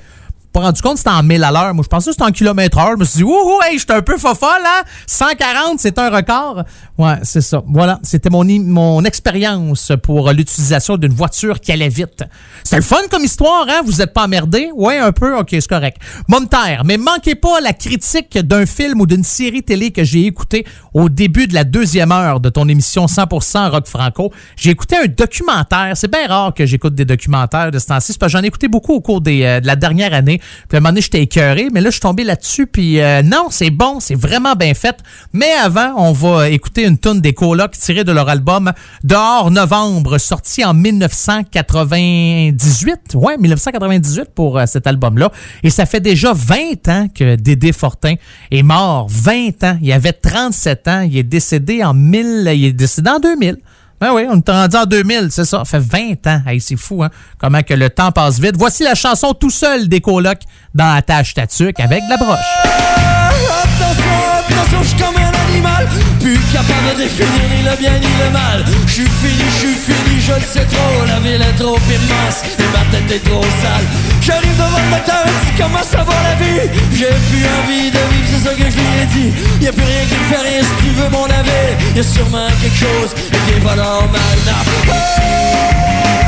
pas rendu compte c'était en 1000 à l'heure. Moi, je pensais que c'était en kilomètre heure. Je me suis dit, ouh, hey, j'étais un peu fofolle, hein? 140, c'est un record. Ouais, c'est ça. Voilà, c'était mon, mon expérience pour l'utilisation d'une voiture qui allait vite. C'est le fun comme histoire, hein? Vous êtes pas emmerdé? Ouais, un peu? Ok, c'est correct. Momentaire, mais manquez pas la critique d'un film ou d'une série télé que j'ai écouté au début de la deuxième heure de ton émission 100% Rock Franco. J'ai écouté un documentaire. C'est bien rare que j'écoute des documentaires de ce temps-ci. Parce que j'en ai écouté beaucoup au cours des, euh, de la dernière année. Puis à un moment donné, j'étais écœuré, mais là, je suis tombé là-dessus. Puis euh, non, c'est bon, c'est vraiment bien fait. Mais avant, on va écouter une tune des colocs tirée de leur album Dehors Novembre, sorti en 1998. Ouais, 1998 pour euh, cet album-là. Et ça fait déjà 20 ans que Dédé Fortin est mort. 20 ans. Il avait 37 ans. Il est décédé en 1000. Il est décédé en 2000. Ben oui, on est rendu en 2000, c'est ça. Ça fait 20 ans. Hey, c'est fou, hein? Comment que le temps passe vite. Voici la chanson Tout seul des colocs dans la tâche tatuc avec la broche. Attention, attention, un Plus capable de définir ni le bien ni le mal. Je suis fini, je suis fini, je le sais trop. La ville est trop immense et ma tête est trop sale. J'arrive devant le il dit comment ça va la vie? J'ai plus envie de vivre, c'est ça que je lui ai dit. Y'a plus rien qui me fait rien si tu veux mon avis. Y'a sûrement quelque chose qui est pas normal. Non.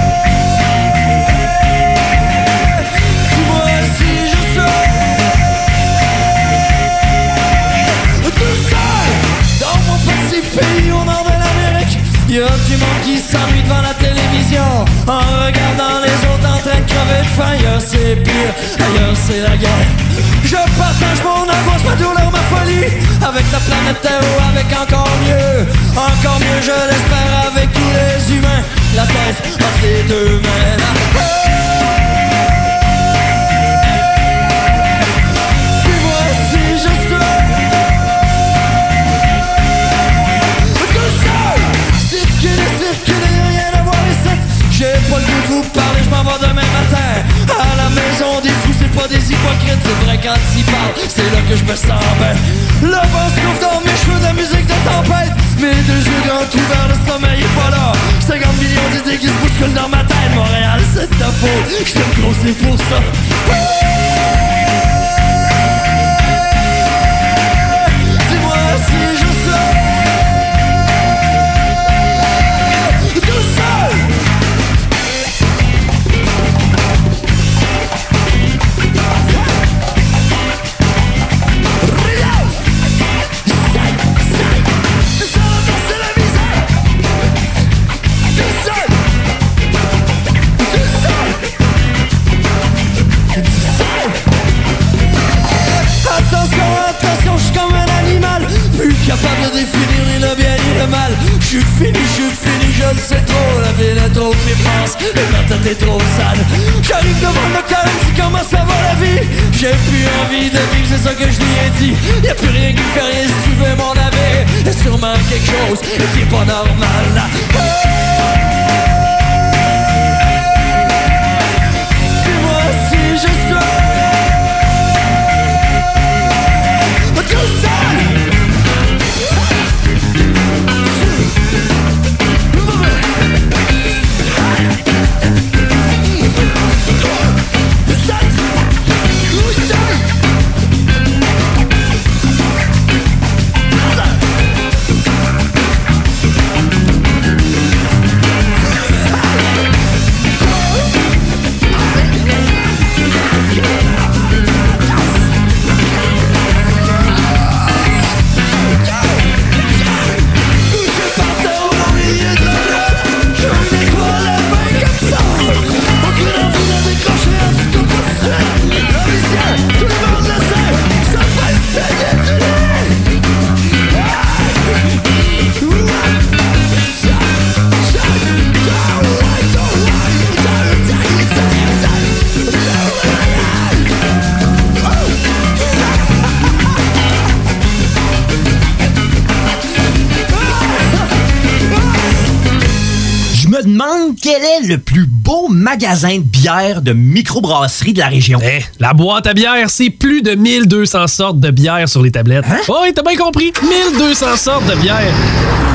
Y a du monde qui s'ennuie devant la télévision En regardant les autres en train de crever de faim. Ailleurs c'est pire, ailleurs c'est la guerre Je partage mon angoisse, ma douleur, ma folie. Avec la planète Terre ou avec encore mieux. Encore mieux je l'espère avec tous les humains. La tête entre les deux mains des hypocrites C'est vrai quand ils parlent, c'est là que je me sens bien. Le vent souffle dans mes cheveux de musique de tempête. Mes deux yeux grands ouverts, le sommeil est pas là. 50 millions d'idées qui se bousculent dans ma tête. Montréal, c'est ta faute, je t'aime gros, c'est pour ça dépense et ma tête est trop sale. J'arrive devant le me dit comment ça va la vie? J'ai plus envie de vivre, c'est ça que je lui ai dit. Y'a plus rien qui me fait rien si tu veux avis. Y'a sûrement quelque chose? Qui est pas normal le plus beau magasin de bière de microbrasserie de la région. Eh, la boîte à bière, c'est plus de 1200 sortes de bière sur les tablettes. Oh, oui, t'as bien compris. 1200 sortes de bière.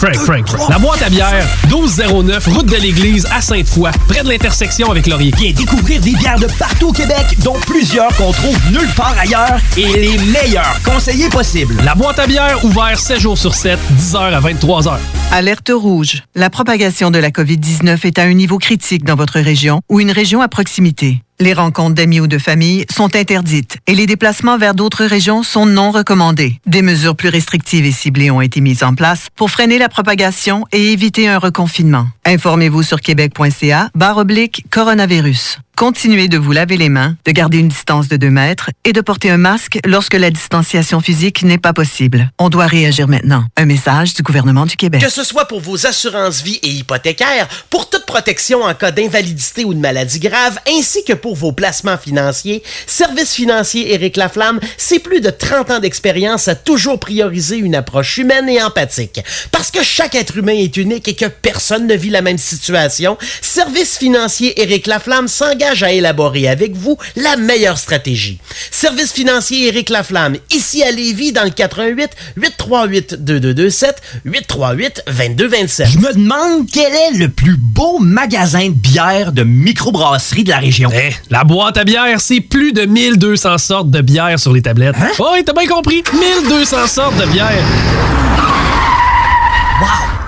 Frank, Frank, Frank. La boîte à bière, 1209, route de l'église à Sainte-Foy, près de l'intersection avec Laurier. Viens découvrir des bières de partout au Québec, dont plusieurs qu'on trouve nulle part ailleurs et les meilleurs conseillers possibles. La boîte à bière, ouvert 7 jours sur 7, 10h à 23h. Alerte rouge. La propagation de la COVID-19 est à un niveau critique dans votre région ou une région à proximité. Les rencontres d'amis ou de famille sont interdites et les déplacements vers d'autres régions sont non recommandés. Des mesures plus restrictives et ciblées ont été mises en place pour freiner la propagation et éviter un reconfinement. Informez-vous sur québec.ca barre oblique coronavirus. Continuez de vous laver les mains, de garder une distance de 2 mètres et de porter un masque lorsque la distanciation physique n'est pas possible. On doit réagir maintenant. Un message du gouvernement du Québec. Que ce soit pour vos assurances vie et hypothécaires, pour toute protection en cas d'invalidité ou de maladie grave, ainsi que pour vos placements financiers, Service financier Éric Laflamme, c'est plus de 30 ans d'expérience à toujours prioriser une approche humaine et empathique. Parce que chaque être humain est unique et que personne ne vit la même situation, Service financier Éric Laflamme s'engage à élaborer avec vous la meilleure stratégie. Service financier Éric Laflamme, ici à Lévis, dans le 88 838 2227 838 2227. Je me demande quel est le plus beau magasin de bière de microbrasserie de la région. Eh, la boîte à bière, c'est plus de 1200 sortes de bière sur les tablettes. Oh, oui, t'as bien compris. 1200 sortes de bière.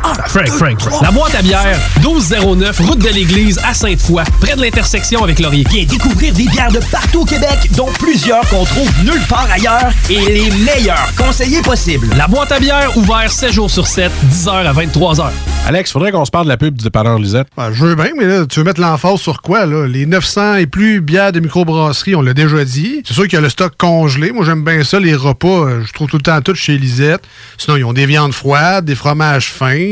Frank, Frank, Frank. La boîte à bière, 1209, route de l'église à Sainte-Foy, près de l'intersection avec Laurier. Viens découvrir des bières de partout au Québec, dont plusieurs qu'on trouve nulle part ailleurs et les meilleurs conseillers possibles. La boîte à bière, ouvert 7 jours sur 7, 10h à 23h. Alex, faudrait qu'on se parle de la pub du dépanneur Lisette. Ben, je veux bien, mais là, tu veux mettre l'emphase sur quoi, là? Les 900 et plus bières de microbrasserie, on l'a déjà dit. C'est sûr qu'il y a le stock congelé. Moi, j'aime bien ça, les repas. euh, Je trouve tout le temps tout chez Lisette. Sinon, ils ont des viandes froides, des fromages fins,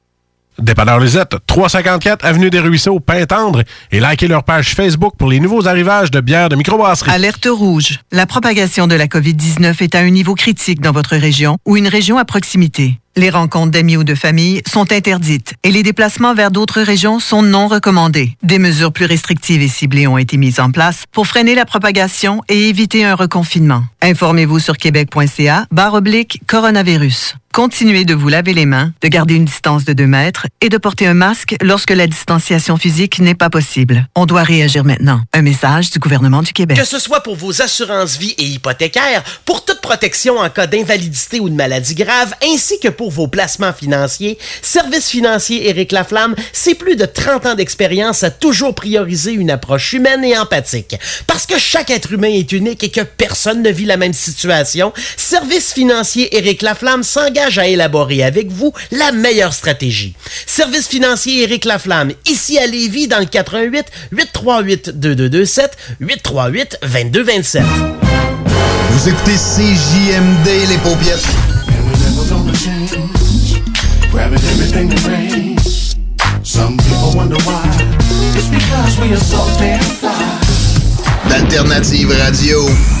Dépanneur Lisette, 354 Avenue des Ruisseaux, Pintendre, et likez leur page Facebook pour les nouveaux arrivages de bières de microbrasserie. Alerte rouge. La propagation de la COVID-19 est à un niveau critique dans votre région ou une région à proximité. Les rencontres d'amis ou de famille sont interdites et les déplacements vers d'autres régions sont non recommandés. Des mesures plus restrictives et ciblées ont été mises en place pour freiner la propagation et éviter un reconfinement. Informez-vous sur québec.ca barre oblique coronavirus. Continuez de vous laver les mains, de garder une distance de 2 mètres et de porter un masque lorsque la distanciation physique n'est pas possible. On doit réagir maintenant. Un message du gouvernement du Québec. Que ce soit pour vos assurances vie et hypothécaires, pour toute protection en cas d'invalidité ou de maladie grave, ainsi que pour vos placements financiers, Service financier Éric Laflamme, c'est plus de 30 ans d'expérience à toujours prioriser une approche humaine et empathique. Parce que chaque être humain est unique et que personne ne vit la même situation, Service financier Éric Laflamme s'engage à élaborer avec vous la meilleure stratégie. Service financier Éric Laflamme, ici à Lévis, dans le 88 838 2227 838 2227. Vous écoutez CJMD, les fly. D'Alternative Radio.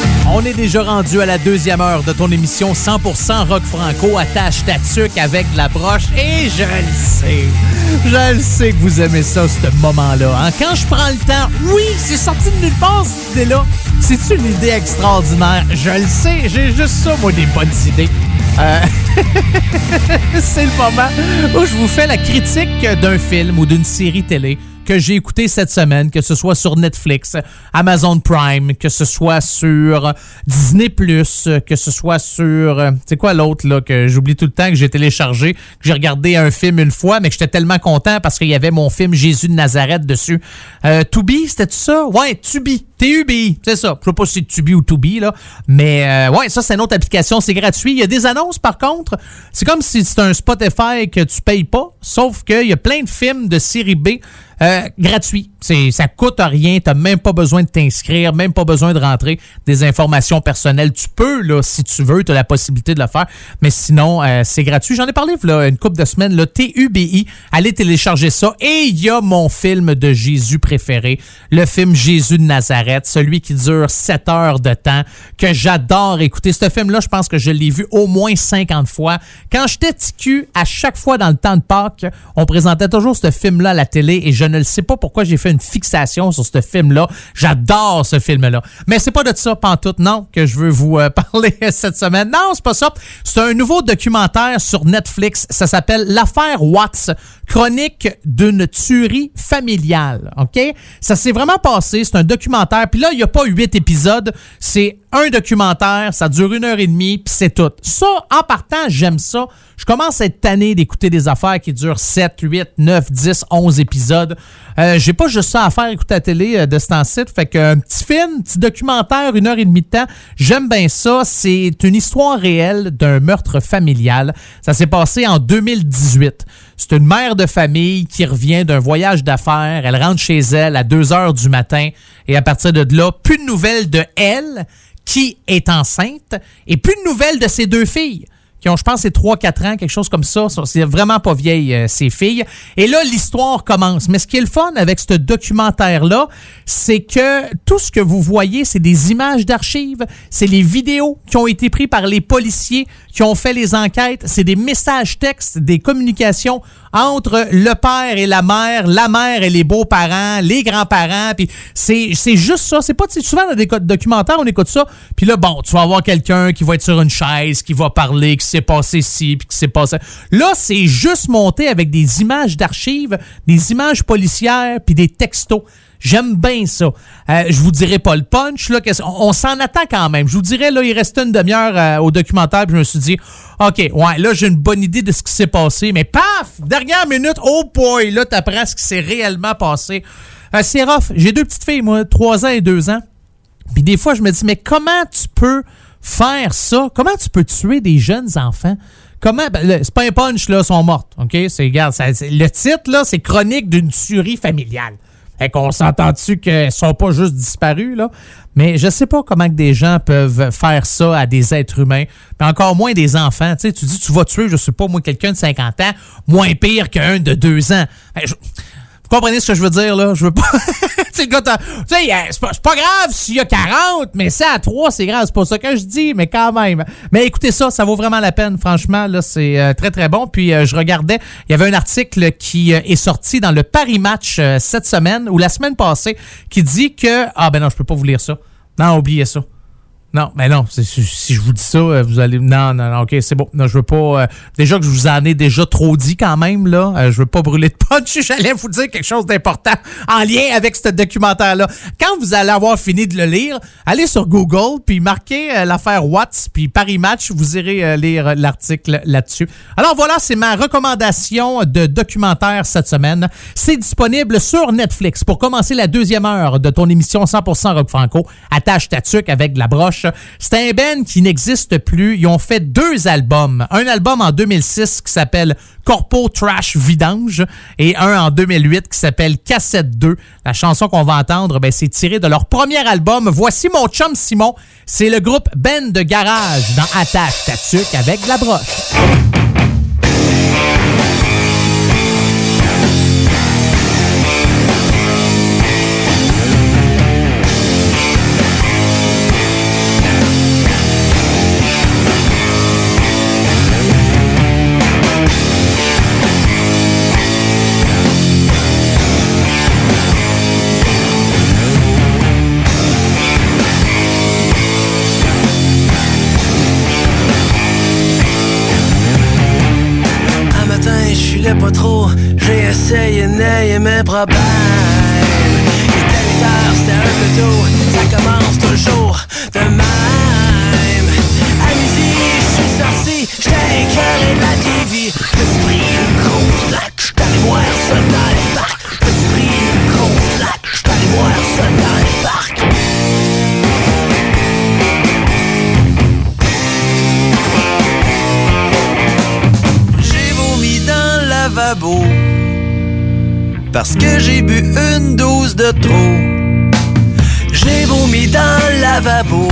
On est déjà rendu à la deuxième heure de ton émission 100% rock franco. Attache ta tuque avec la broche. Et je le sais, je le sais que vous aimez ça, ce moment-là. hein. Quand je prends le temps, oui, c'est sorti de nulle part, cette idée-là. C'est une idée extraordinaire? Je le sais, j'ai juste ça, moi, des bonnes idées. Euh, c'est le moment où je vous fais la critique d'un film ou d'une série télé que j'ai écouté cette semaine, que ce soit sur Netflix, Amazon Prime, que ce soit sur Disney+, que ce soit sur... euh, C'est quoi l'autre, là, que j'oublie tout le temps, que j'ai téléchargé, que j'ai regardé un film une fois, mais que j'étais tellement content parce qu'il y avait mon film Jésus de Nazareth dessus. Euh, Tubi, c'était ça? Ouais, Tubi. T-U-B, c'est ça. Je sais pas si c'est Tubi ou Tubi, là. Mais euh, ouais, ça, c'est une autre application, c'est gratuit. Il y a des annonces, par contre. C'est comme si c'était un Spotify que tu payes pas, sauf qu'il y a plein de films de série B euh, gratuits. Ça coûte rien, t'as même pas besoin de t'inscrire, même pas besoin de rentrer des informations personnelles. Tu peux, là, si tu veux, tu as la possibilité de le faire, mais sinon, euh, c'est gratuit. J'en ai parlé là, une couple de semaines, là, TUBI. Allez télécharger ça. Et il y a mon film de Jésus préféré, le film Jésus de Nazareth, celui qui dure 7 heures de temps, que j'adore écouter. Ce film-là, je pense que je l'ai vu au moins 50 fois. Quand j'étais TQ, à chaque fois dans le temps de Pâques, on présentait toujours ce film-là à la télé et je ne le sais pas pourquoi j'ai fait une fixation sur ce film-là. J'adore ce film-là. Mais c'est pas de ça, pantoute, non, que je veux vous euh, parler cette semaine. Non, c'est pas ça. C'est un nouveau documentaire sur Netflix. Ça s'appelle L'affaire Watts, chronique d'une tuerie familiale. OK? Ça s'est vraiment passé. C'est un documentaire. Puis là, il n'y a pas huit épisodes. C'est un documentaire. Ça dure une heure et demie. Puis c'est tout. Ça, en partant, j'aime ça. Je commence à être tanné d'écouter des affaires qui durent 7, 8, 9, 10, 11 épisodes. Euh, J'ai pas juste ça à faire écouter la télé euh, de ce temps-ci. Fait qu'un petit film, petit documentaire, une heure et demie de temps, j'aime bien ça. C'est une histoire réelle d'un meurtre familial. Ça s'est passé en 2018. C'est une mère de famille qui revient d'un voyage d'affaires. Elle rentre chez elle à 2 heures du matin et à partir de là, plus de nouvelles de elle qui est enceinte et plus de nouvelles de ses deux filles qui ont, je pense, c'est 3-4 ans, quelque chose comme ça. C'est vraiment pas vieille, euh, ces filles. Et là, l'histoire commence. Mais ce qui est le fun avec ce documentaire-là, c'est que tout ce que vous voyez, c'est des images d'archives, c'est les vidéos qui ont été prises par les policiers qui ont fait les enquêtes, c'est des messages textes, des communications entre le père et la mère, la mère et les beaux-parents, les grands-parents, puis c'est c'est juste ça, c'est pas souvent dans des documentaires on écoute ça, puis là bon, tu vas avoir quelqu'un qui va être sur une chaise, qui va parler, qui s'est passé ci, puis qui s'est passé Là, c'est juste monté avec des images d'archives, des images policières, puis des textos. J'aime bien ça. Euh, je vous dirai pas le punch, là, on, on s'en attend quand même. Je vous dirais, là, il restait une demi-heure euh, au documentaire, puis je me suis dit, OK, ouais, là, j'ai une bonne idée de ce qui s'est passé, mais paf! Dernière minute, oh boy, là, t'apprends ce qui s'est réellement passé. Euh, c'est rough. J'ai deux petites filles, moi, trois ans et deux ans. Puis des fois, je me dis, mais comment tu peux faire ça? Comment tu peux tuer des jeunes enfants? Comment? Ben, le- c'est punch, là, sont mortes. OK? C'est, regarde, le titre, là, c'est Chronique d'une tuerie familiale. Fait qu'on s'entend-tu qu'elles sont pas juste disparues, là? Mais je sais pas comment des gens peuvent faire ça à des êtres humains, puis encore moins des enfants. Tu sais, tu dis, tu vas tuer, je sais pas, moi, quelqu'un de 50 ans, moins pire qu'un de 2 ans. Vous comprenez ce que je veux dire, là? Je veux pas. tu sais, euh, c'est pas, grave s'il y a 40, mais ça à 3, c'est grave. C'est pas ça que je dis, mais quand même. Mais écoutez ça, ça vaut vraiment la peine, franchement. Là, c'est euh, très, très bon. Puis, euh, je regardais, il y avait un article qui est sorti dans le Paris Match cette semaine ou la semaine passée qui dit que. Ah, ben non, je peux pas vous lire ça. Non, oubliez ça. Non, mais non, si je vous dis ça, euh, vous allez. Non, non, non, ok, c'est bon. Non, je veux pas. euh, déjà que je vous en ai déjà trop dit quand même, là. euh, je veux pas brûler de punch. J'allais vous dire quelque chose d'important en lien avec ce documentaire-là. Quand vous allez avoir fini de le lire, allez sur Google, puis marquez l'affaire Watts, puis Paris Match, vous irez lire l'article là-dessus. Alors voilà, c'est ma recommandation de documentaire cette semaine. C'est disponible sur Netflix. Pour commencer la deuxième heure de ton émission 100% Rock Franco, attache ta tuque avec de la broche. C'est un band qui n'existe plus. Ils ont fait deux albums. Un album en 2006 qui s'appelle Corpo Trash Vidange et un en 2008 qui s'appelle Cassette 2. La chanson qu'on va entendre, ben, c'est tiré de leur premier album. Voici mon chum Simon. C'est le groupe Ben de Garage dans Attache ta tuque avec de la broche. Problèmes. Il était 8 heures, c'était un peu tôt, ça commence toujours de même. À midi, je suis sorti, j'étais écœuré de la TV. Je me suis pris une grosse plaque, j'étais voir ça dans les parcs. Je me suis pris une grosse plaque, j'étais voir ça dans les parcs. J'ai vomi dans le lavabo Parce que j'ai bu une dose de trop. J'ai vomi dans le lavabo.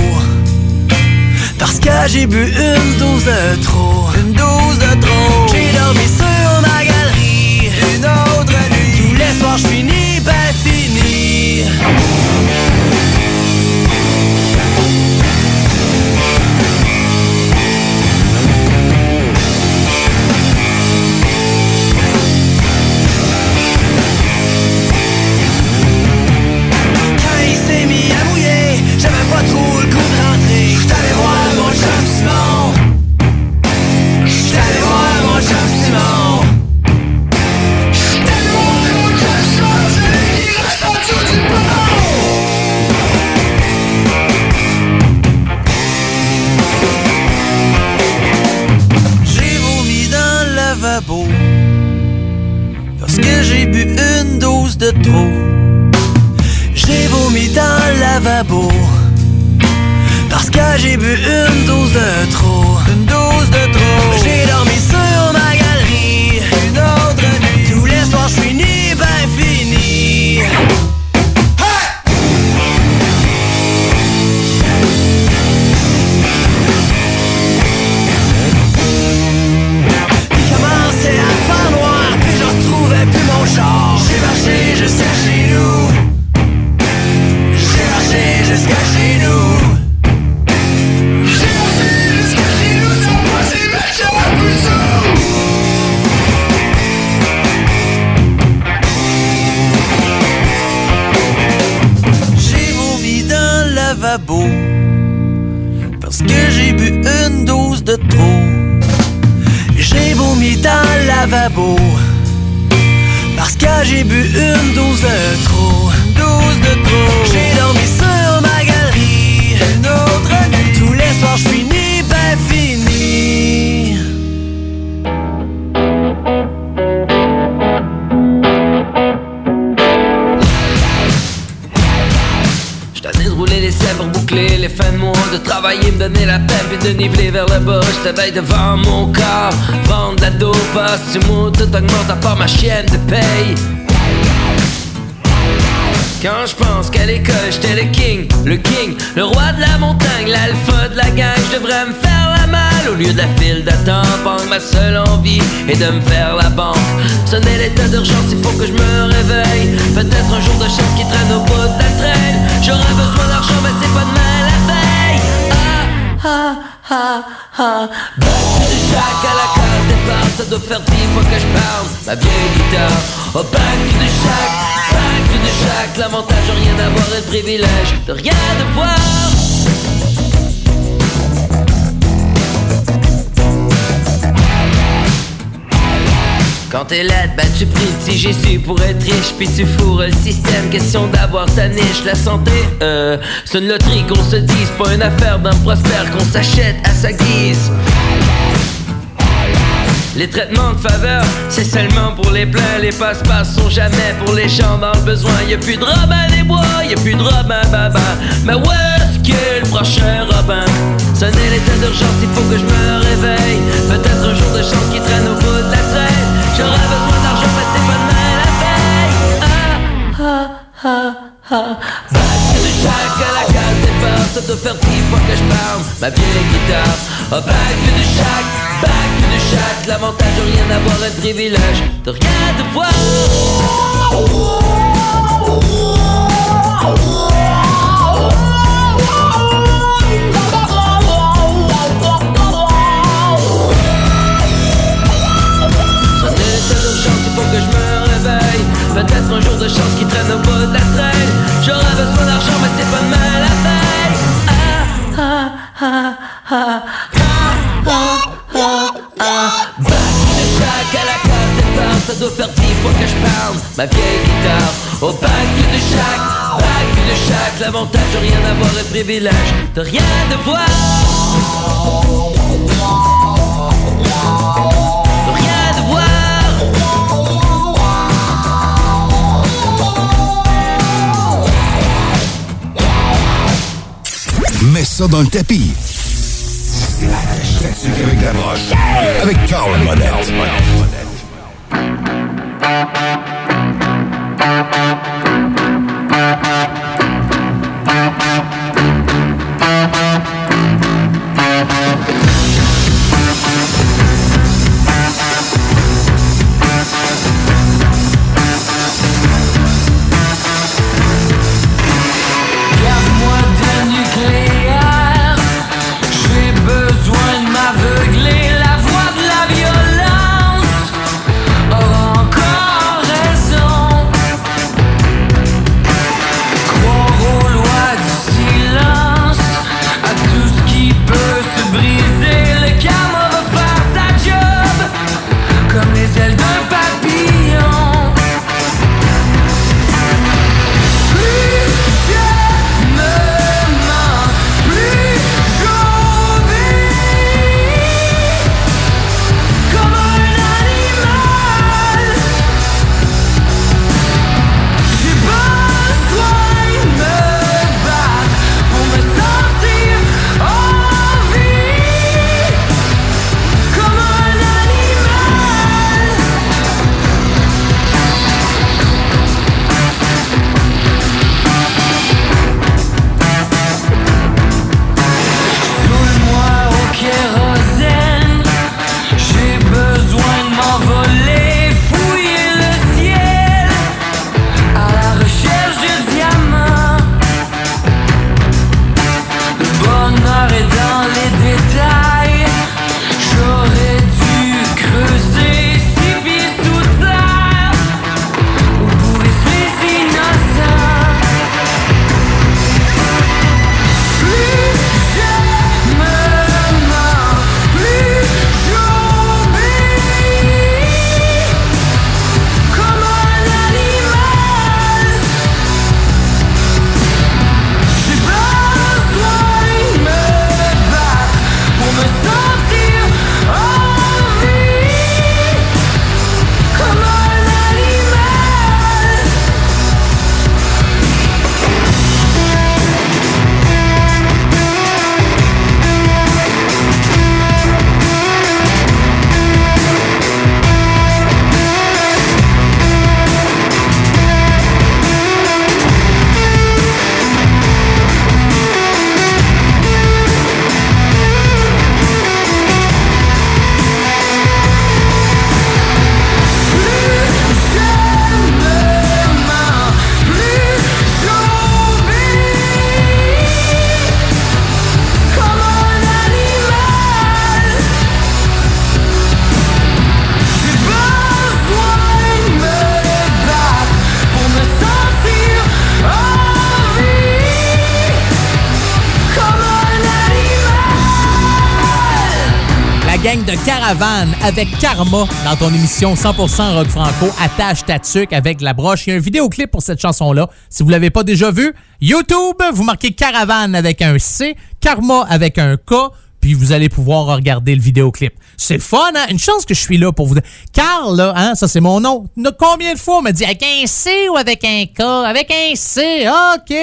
Parce que j'ai bu une dose de trop. Une dose de trop. J'ai dormi sur ma galerie. Une autre nuit. Tous les soirs je ben fini J'ai vomi dans le lavabo. Parce que j'ai bu une dose de trop. Une dose de trop trop. J'ai vomi dans le lavabo. Parce que j'ai bu une dose de trop. Dose de trop. J'ai dormi donner la peine puis de niveler vers le bas J't'avais devant mon corps Vendre la dope, si moi tout augmente à part ma chienne de paye quand je pense qu'à l'école j'étais le king, le king, le roi de la montagne, l'alpha de la gang, je devrais me faire la malle au lieu de la file d'attente. Ma seule envie est de me faire la banque. Sonner l'état d'urgence, il faut que je me réveille. Peut-être un jour de chance qui traîne au bout de la traîne. J'aurais besoin d'argent, mais c'est pas demain la veille. Ah, ah. Bac de Jacques à la case départ, ça doit faire dix fois que je parle. Ma vieille guitare, au bac de Jacques, bac de Jacques. L'avantage de rien avoir et le privilège de rien devoir. Quand t'es laide, ben tu pries petit Jésus pour être riche Puis tu fourres le système, question d'avoir ta niche La santé, euh, c'est une loterie qu'on se dise Pas une affaire d'un prospère qu'on s'achète à sa guise. Les traitements de faveur, c'est seulement pour les pleins Les passe-passe sont jamais pour les gens dans le besoin. Y'a plus de Robin des Bois, y'a plus de Robin Baba. Mais où est-ce qu'est le prochain Robin? Sonner l'état d'urgence, il faut que je me réveille. Peut-être un jour de chance qui traîne au bout de la traîne J'aurais besoin d'argent, mais c'est pas la veille Ah, ah, ah, ah. Bac de à la case départ Ça doit faire dix fois que je parle. Ma vieille guitare Oh, bac de Jacques, bac de Jacques. L'avantage de rien avoir le privilège De rien devoir Sonner Peut-être un jour de chance qui traîne au bout de la traîne. J'aurais besoin d'argent mais c'est pas demain la veille. Ah, ah, ah, ah, ah, ah, ah, ah Jacques à la case départ Ça doit faire dix fois que je parle. Ma vieille guitare Au bac de Jacques, bac de Jacques L'avantage de rien avoir le privilège De rien devoir Mets ça dans le tapis. Tactique avec la broche. Avec Carl Monette. Avec Karma dans ton émission 100% rock franco attache ta tuque avec la broche. Il y a un vidéoclip pour cette chanson-là. Si vous l'avez pas déjà vu, YouTube, vous marquez Caravane avec un C, Karma avec un K, puis vous allez pouvoir regarder le vidéoclip. C'est fun, hein? Une chance que je suis là pour vous. Carl, là, hein, ça c'est mon nom. Combien de fois on m'a dit avec un C ou avec un K? Avec un C, OK.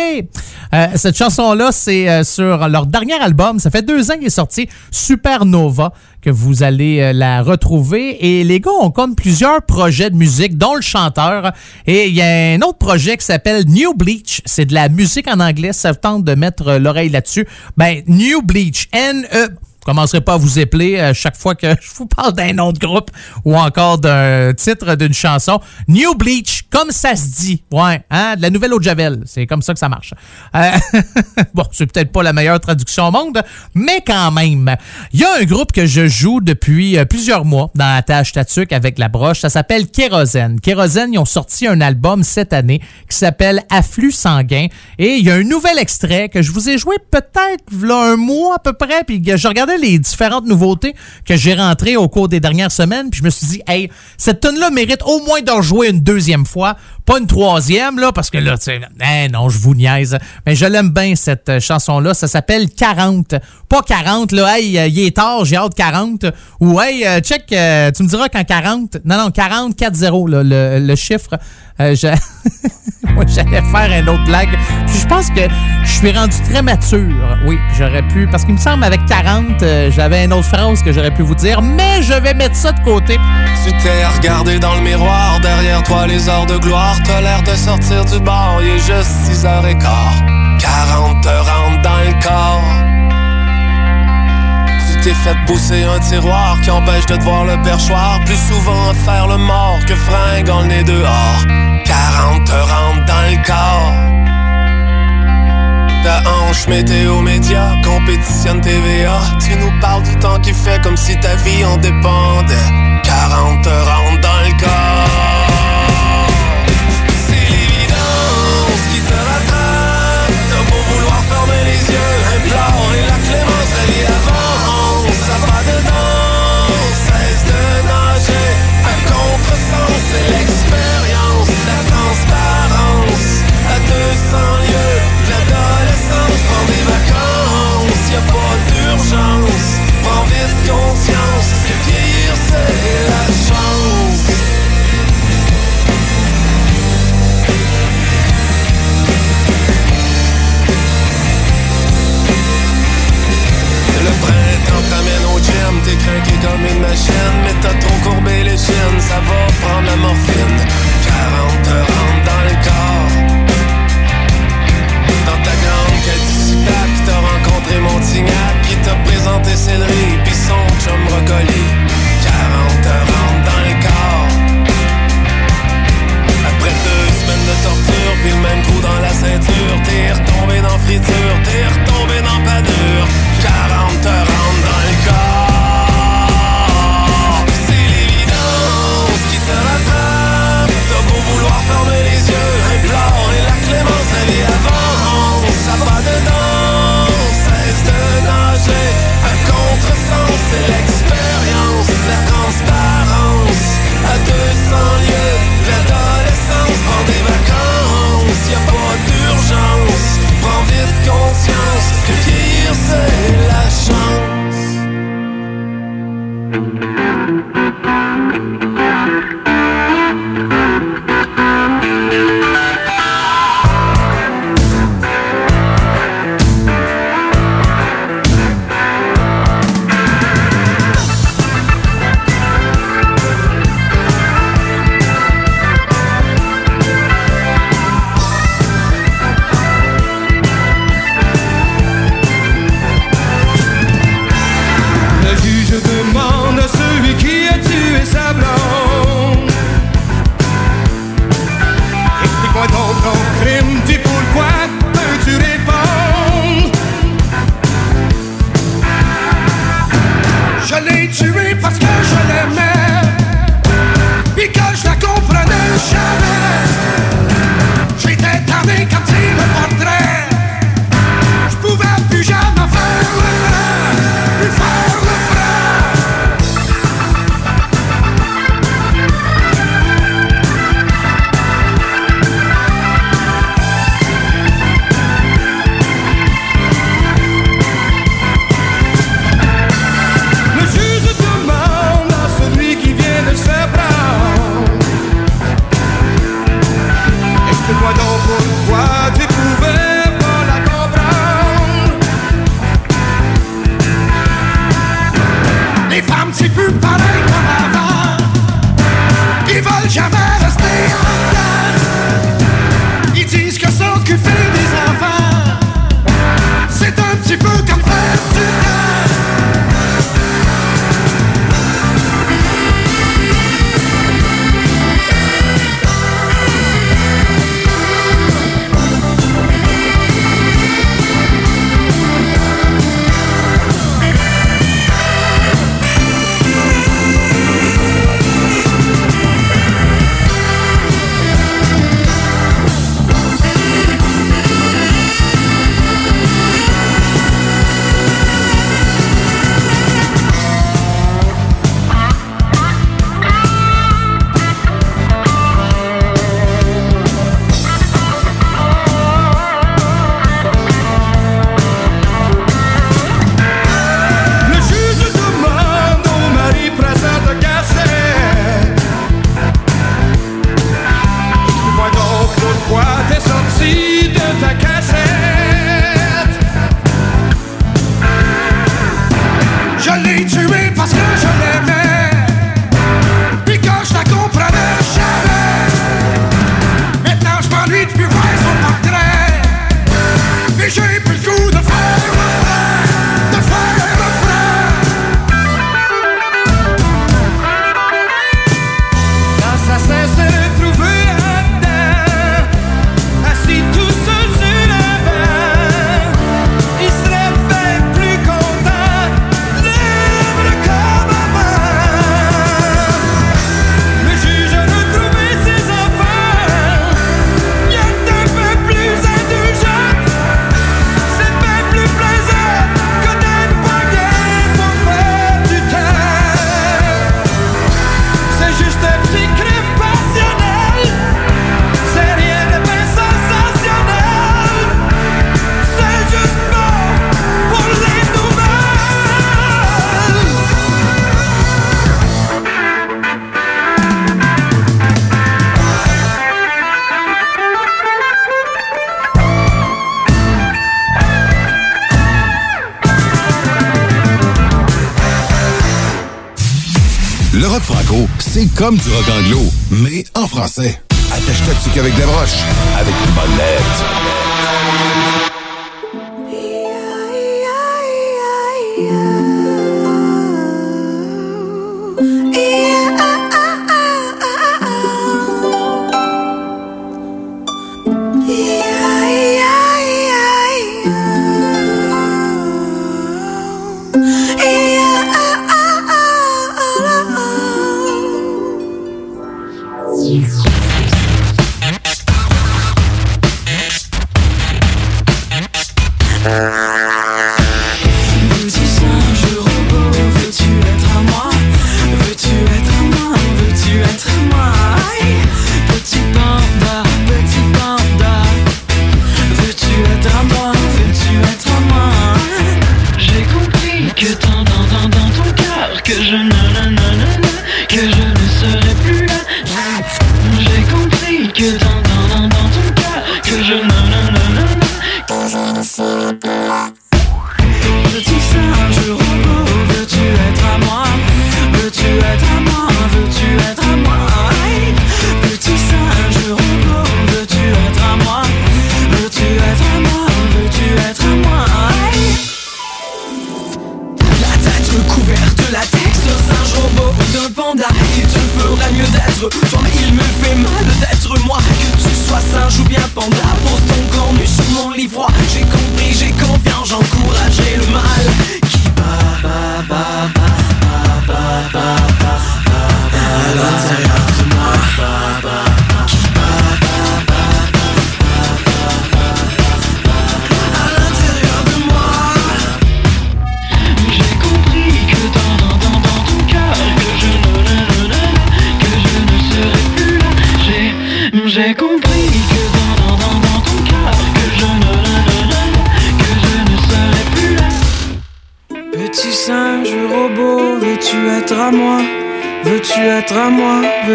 Euh, cette chanson-là, c'est euh, sur leur dernier album. Ça fait deux ans qu'il est sorti, Supernova, que vous allez euh, la retrouver. Et les gars ont comme plusieurs projets de musique, dont le chanteur. Et il y a un autre projet qui s'appelle New Bleach. C'est de la musique en anglais. Ça tente de mettre euh, l'oreille là-dessus. Ben, New Bleach. N-E... Commencerai pas à vous épeler euh, chaque fois que je vous parle d'un nom de groupe ou encore d'un titre d'une chanson. New Bleach, comme ça se dit. Ouais, hein, de la nouvelle eau Javel. C'est comme ça que ça marche. Euh, bon, c'est peut-être pas la meilleure traduction au monde, mais quand même. Il y a un groupe que je joue depuis euh, plusieurs mois dans la tâche tatuc avec la broche. Ça s'appelle Kérosène. Kérosène, ils ont sorti un album cette année qui s'appelle Afflux sanguin. Et il y a un nouvel extrait que je vous ai joué peut-être un mois à peu près. Puis je regardais les différentes nouveautés que j'ai rentrées au cours des dernières semaines. Puis je me suis dit, hey, cette tune là mérite au moins d'en jouer une deuxième fois. Pas une troisième, là, parce que là, tu sais, eh non, je vous niaise. Mais je l'aime bien, cette euh, chanson-là. Ça s'appelle 40. Pas 40, là, hey, euh, il est tard, j'ai hâte 40. Ou, hey, euh, check, tu me diras quand 40. Non, non, 40, 4-0, là, le, le chiffre. Moi, j'allais faire un autre blague. Puis je pense que je suis rendu très mature. Oui, j'aurais pu. Parce qu'il me semble, avec 40, euh, j'avais une autre phrase que j'aurais pu vous dire. Mais je vais mettre ça de côté. Tu t'es regardé dans le miroir, derrière toi les heures de gloire. T'as l'air de sortir du bar, il est juste 6 heures et quart. 40 te rentrent dans le corps. Tu t'es fait pousser un tiroir qui empêche de te voir le perchoir. Plus souvent faire le mort que fringant le nez dehors. 40 te rentrent dans le corps. Ta hanche météo média compétitionne TVA. Tu nous parles du temps qui fait comme si ta vie en dépendait. 40 te rentrent dans le corps. Comme une machine Mais t'as trop courbé les chines, ça va prendre la morphine. 40 te rentrent dans le corps. Dans ta grande Cadillac, t'as rencontré Montignac Qui t'a présenté Céleri, pis son chum brocoli 40 te rentrent dans le corps. Après deux semaines de torture, puis le même trou dans la ceinture T'es retombé dans friture, t'es retombé dans panure say. comme du rock anglo, mais en français. Attache toxique avec des broches, avec une bonne lettre. que je ne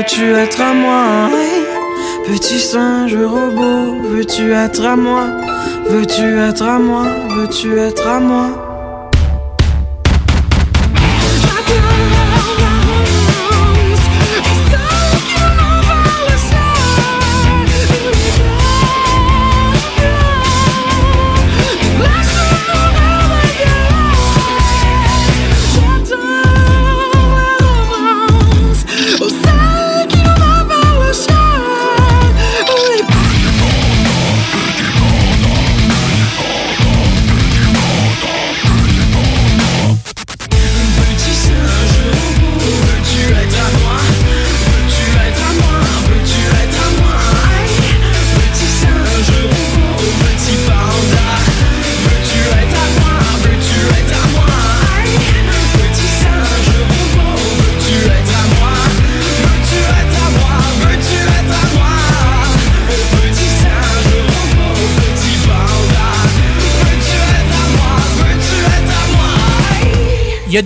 veux-tu être à moi? Petit singe robot, veux-tu être à moi? Veux-tu être à moi? Veux-tu être à moi?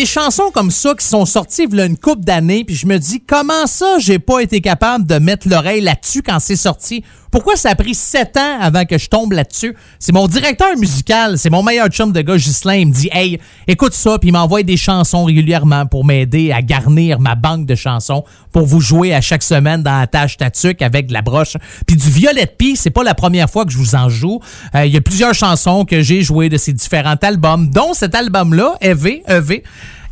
des chansons comme ça qui sont sorties il y a une couple d'années, puis je me dis, comment ça, j'ai pas été capable de mettre l'oreille là-dessus quand c'est sorti? Pourquoi ça a pris sept ans avant que je tombe là-dessus? C'est mon directeur musical, c'est mon meilleur chum de gars, Ghislain. Il me dit, hey, écoute ça, puis il m'envoie des chansons régulièrement pour m'aider à garnir ma banque de chansons pour vous jouer à chaque semaine dans la tâche tatuc avec de la broche. Puis du Violette Pie, c'est pas la première fois que je vous en joue. Euh, Il y a plusieurs chansons que j'ai jouées de ces différents albums, dont cet album-là, EV, EV.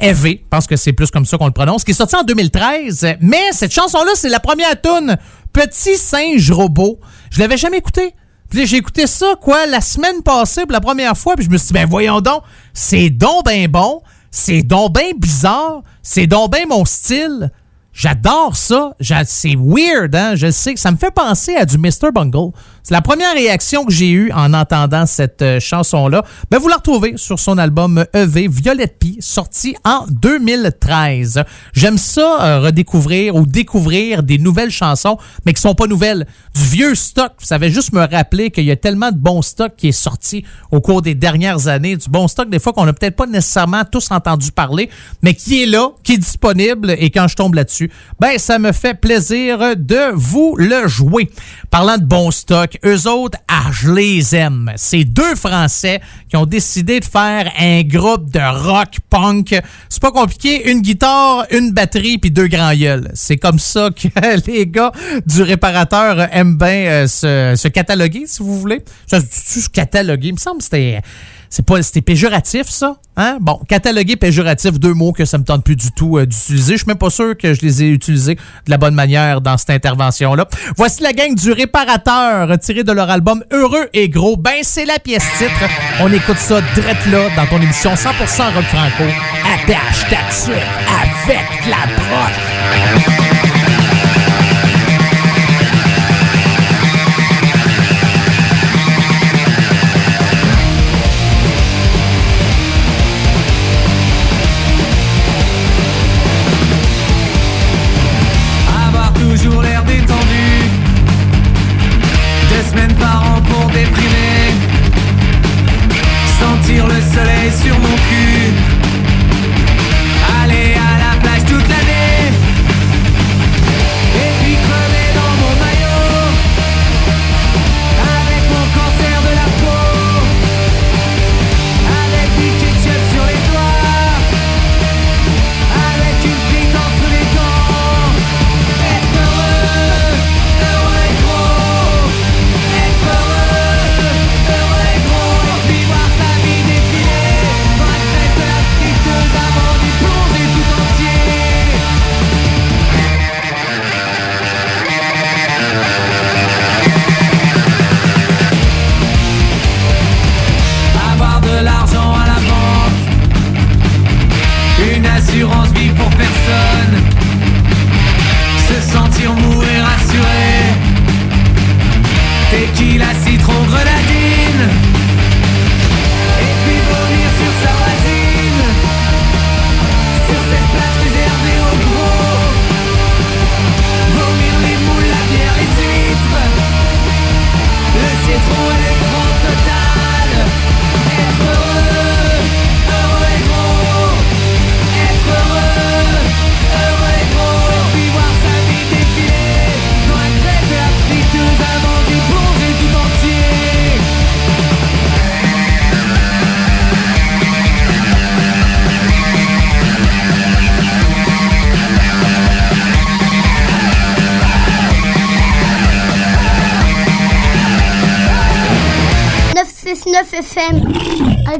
EV, je pense que c'est plus comme ça qu'on le prononce, qui est sorti en 2013. Mais cette chanson-là, c'est la première tune Petit singe robot. Je l'avais jamais écouté. Puis j'ai écouté ça, quoi, la semaine passée pour la première fois, puis je me suis dit, ben voyons donc, c'est donc ben bon, c'est donc ben bizarre, c'est donc ben mon style. J'adore ça. C'est weird, hein? Je sais ça me fait penser à du Mr. Bungle. La première réaction que j'ai eue en entendant cette euh, chanson-là. Ben, vous la retrouvez sur son album EV Violette Pie, sorti en 2013. J'aime ça, euh, redécouvrir ou découvrir des nouvelles chansons, mais qui sont pas nouvelles. Du vieux stock. Ça va juste me rappeler qu'il y a tellement de bon stock qui est sorti au cours des dernières années. Du bon stock, des fois, qu'on n'a peut-être pas nécessairement tous entendu parler, mais qui est là, qui est disponible. Et quand je tombe là-dessus, ben, ça me fait plaisir de vous le jouer. Parlant de bon stock, eux autres, ah, je les aime. C'est deux Français qui ont décidé de faire un groupe de rock punk. C'est pas compliqué, une guitare, une batterie puis deux grands gueules. C'est comme ça que les gars du réparateur aiment bien euh, se, cataloguer, si vous voulez. Ça, se cataloguer, il me semble que c'était c'est pas c'était péjoratif ça hein? Bon cataloguer péjoratif deux mots que ça me tente plus du tout euh, d'utiliser. Je suis même pas sûr que je les ai utilisés de la bonne manière dans cette intervention là voici la gang du réparateur tiré de leur album heureux et gros. Ben c'est la pièce titre. On écoute ça drette là dans ton émission 100% rock franco. Attache ta avec la broche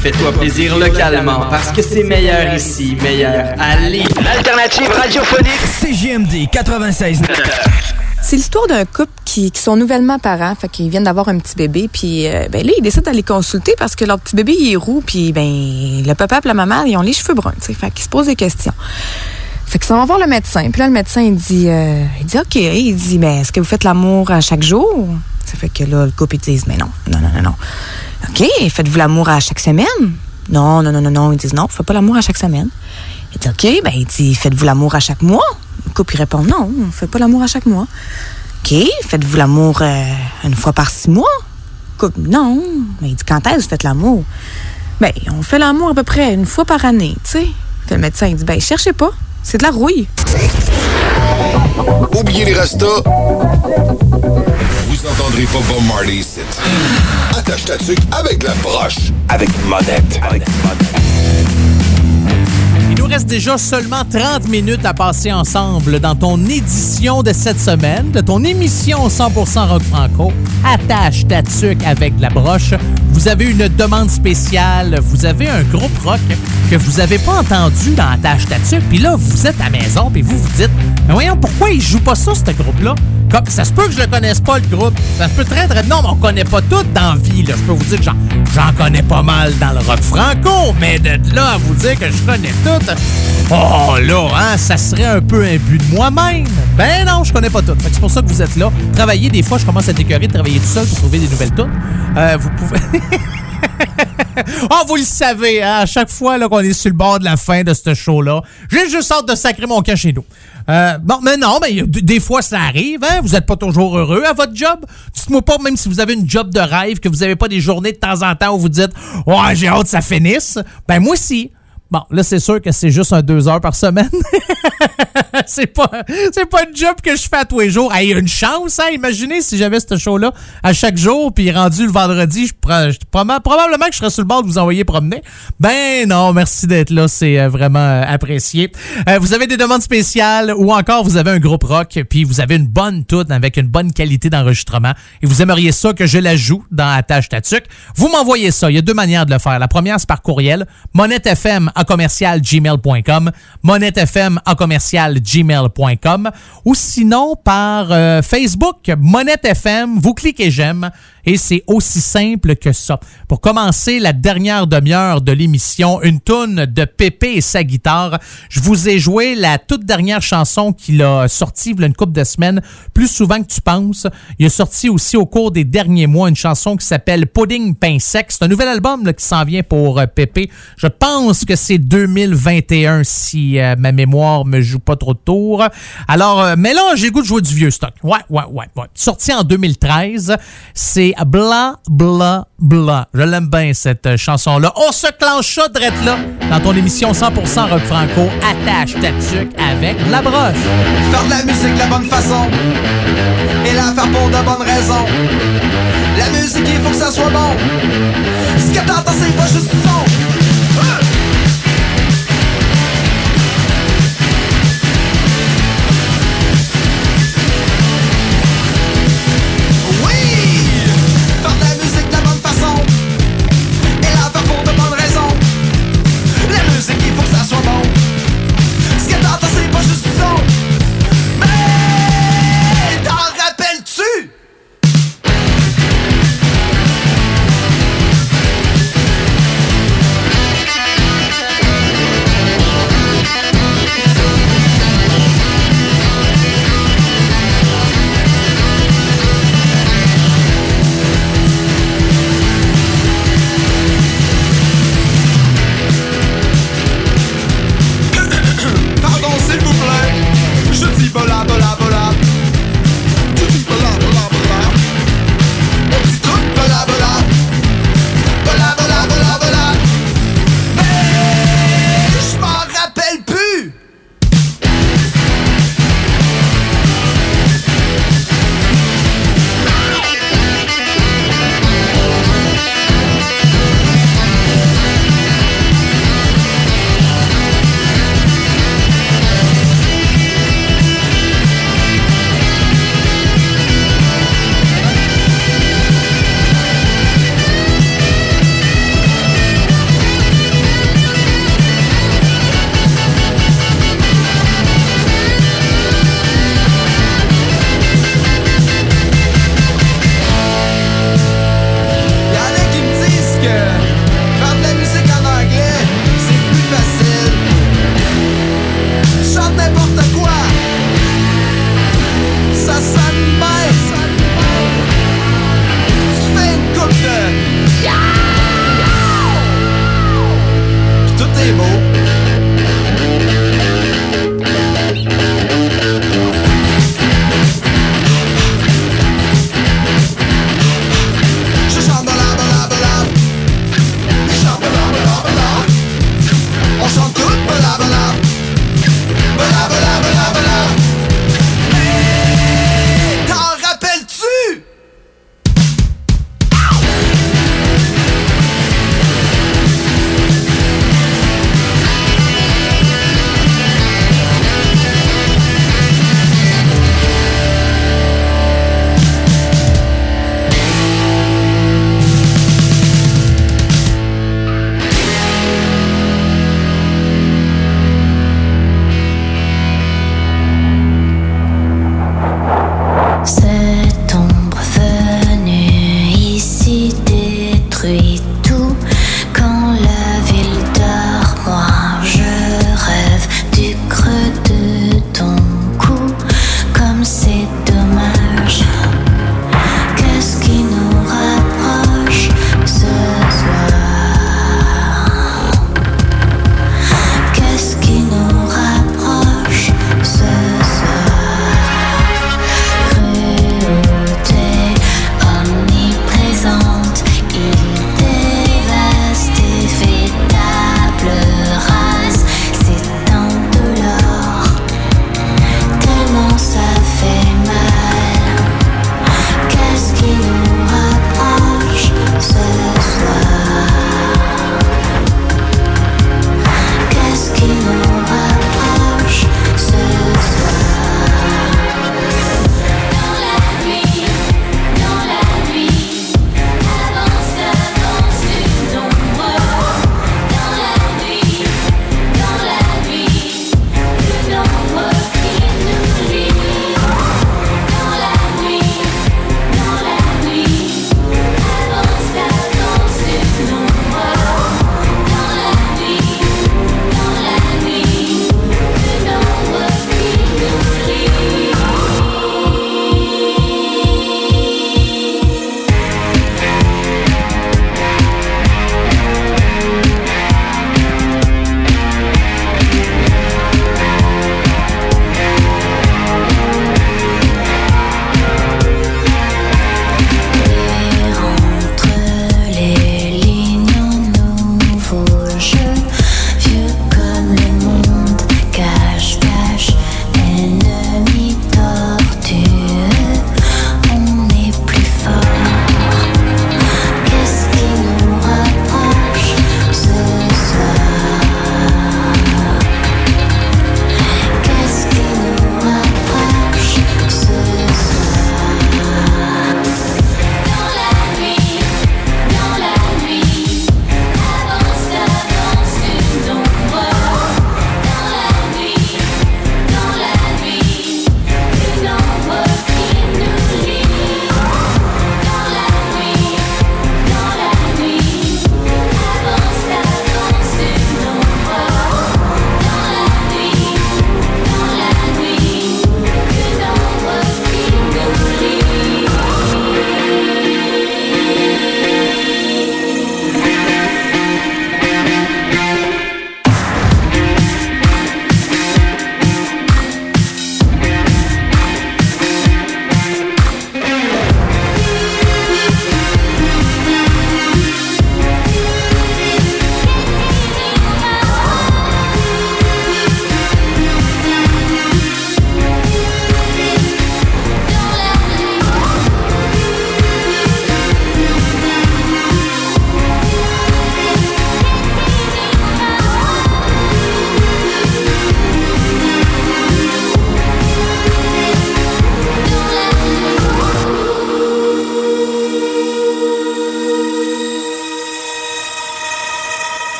Fais-toi plaisir localement parce que c'est meilleur ici, meilleur à Lévis. Alternative radiophonique CGMD 96. C'est l'histoire d'un couple qui, qui sont nouvellement parents, fait qu'ils viennent d'avoir un petit bébé, puis euh, ben là ils décident d'aller consulter parce que leur petit bébé il est roux, puis ben le papa et la maman ils ont les cheveux bruns, tu sais, fait qu'ils se posent des questions. Fait qu'ils s'en vont voir le médecin, puis là le médecin il dit, euh, il dit ok, il dit mais est-ce que vous faites l'amour à chaque jour? Ça fait que là le couple ils disent mais non, non non non non. Ok, faites-vous l'amour à chaque semaine? Non non non non non, ils disent non, on fait pas l'amour à chaque semaine. Il dit ok, ben il dit faites-vous l'amour à chaque mois? Le couple répond non, on fait pas l'amour à chaque mois. OK, faites-vous l'amour euh, une fois par six mois? Couple, non. Mais il dit, quand est-ce que vous faites l'amour? Ben, on fait l'amour à peu près une fois par année, tu sais. Le médecin, il dit, ben, cherchez pas. C'est de la rouille. Oubliez les restos. Vous entendrez pas Bob Marley ici. Attache ta tuque avec la broche. Avec monette. Il nous reste déjà seulement 30 minutes à passer ensemble dans ton édition de cette semaine, de ton émission 100% Rock Franco. Attache ta avec la broche. Vous avez une demande spéciale, vous avez un groupe rock que vous n'avez pas entendu dans Attache ta tuque, puis là, vous êtes à la maison, puis vous vous dites, mais voyons, pourquoi ils jouent pas ça, ce groupe-là? Comme, ça se peut que je connaisse pas, le groupe. Ça se peut très, très... Non, mais on connaît pas tout dans vie. Je peux vous dire que j'en, j'en connais pas mal dans le rock franco, mais de là à vous dire que je connais tout... Oh, là, hein, ça serait un peu un but de moi-même. Ben non, je connais pas tout. C'est pour ça que vous êtes là. Travaillez, des fois, je commence à t'écœurer de travailler tout seul pour trouver des nouvelles tunes. Euh, vous pouvez... oh, vous le savez, hein, à chaque fois qu'on est sur le bord de la fin de ce show-là, j'ai juste hâte de sacrer mon camp chez nous. Euh, bon, mais non, mais des fois, ça arrive. Hein? Vous n'êtes pas toujours heureux à votre job. Dites-moi pas, même si vous avez une job de rêve, que vous n'avez pas des journées de temps en temps où vous dites « Ouais, j'ai hâte que ça finisse. » Ben moi aussi. Bon, là, c'est sûr que c'est juste un deux heures par semaine. c'est pas c'est pas une job que je fais à tous les jours. Hey, une chance, hein? Imaginez si j'avais ce show-là à chaque jour, puis rendu le vendredi, je prends- je- proba- probablement que je serais sur le bord de vous envoyer promener. Ben non, merci d'être là, c'est euh, vraiment euh, apprécié. Euh, vous avez des demandes spéciales ou encore vous avez un groupe rock, puis vous avez une bonne toute avec une bonne qualité d'enregistrement et vous aimeriez ça que je la joue dans Attache Tatuc, vous m'envoyez ça. Il y a deux manières de le faire. La première, c'est par courriel, monettefm à commercial monettefm à commercial gmail.com ou sinon par euh, Facebook, Monette FM, vous cliquez j'aime et c'est aussi simple que ça. Pour commencer la dernière demi-heure de l'émission, une toune de Pépé et sa guitare. Je vous ai joué la toute dernière chanson qu'il a sortie il y a une couple de semaines, plus souvent que tu penses. Il a sorti aussi au cours des derniers mois une chanson qui s'appelle Pudding Pain Sec. C'est un nouvel album là, qui s'en vient pour euh, Pépé. Je pense que c'est 2021 si euh, ma mémoire me joue pas trop de tours. Alors, euh, mais là, j'ai goût de jouer du vieux stock. Ouais, ouais, ouais, ouais. Sorti en 2013, c'est Bla Bla Bla. Je l'aime bien cette euh, chanson-là. On se clenche ça drette là dans ton émission 100% rock franco. Attache ta tuque avec la broche. Faire de la musique de la bonne façon Et la faire pour de bonnes raisons La musique il faut que ça soit bon Ce que t'entends c'est pas juste son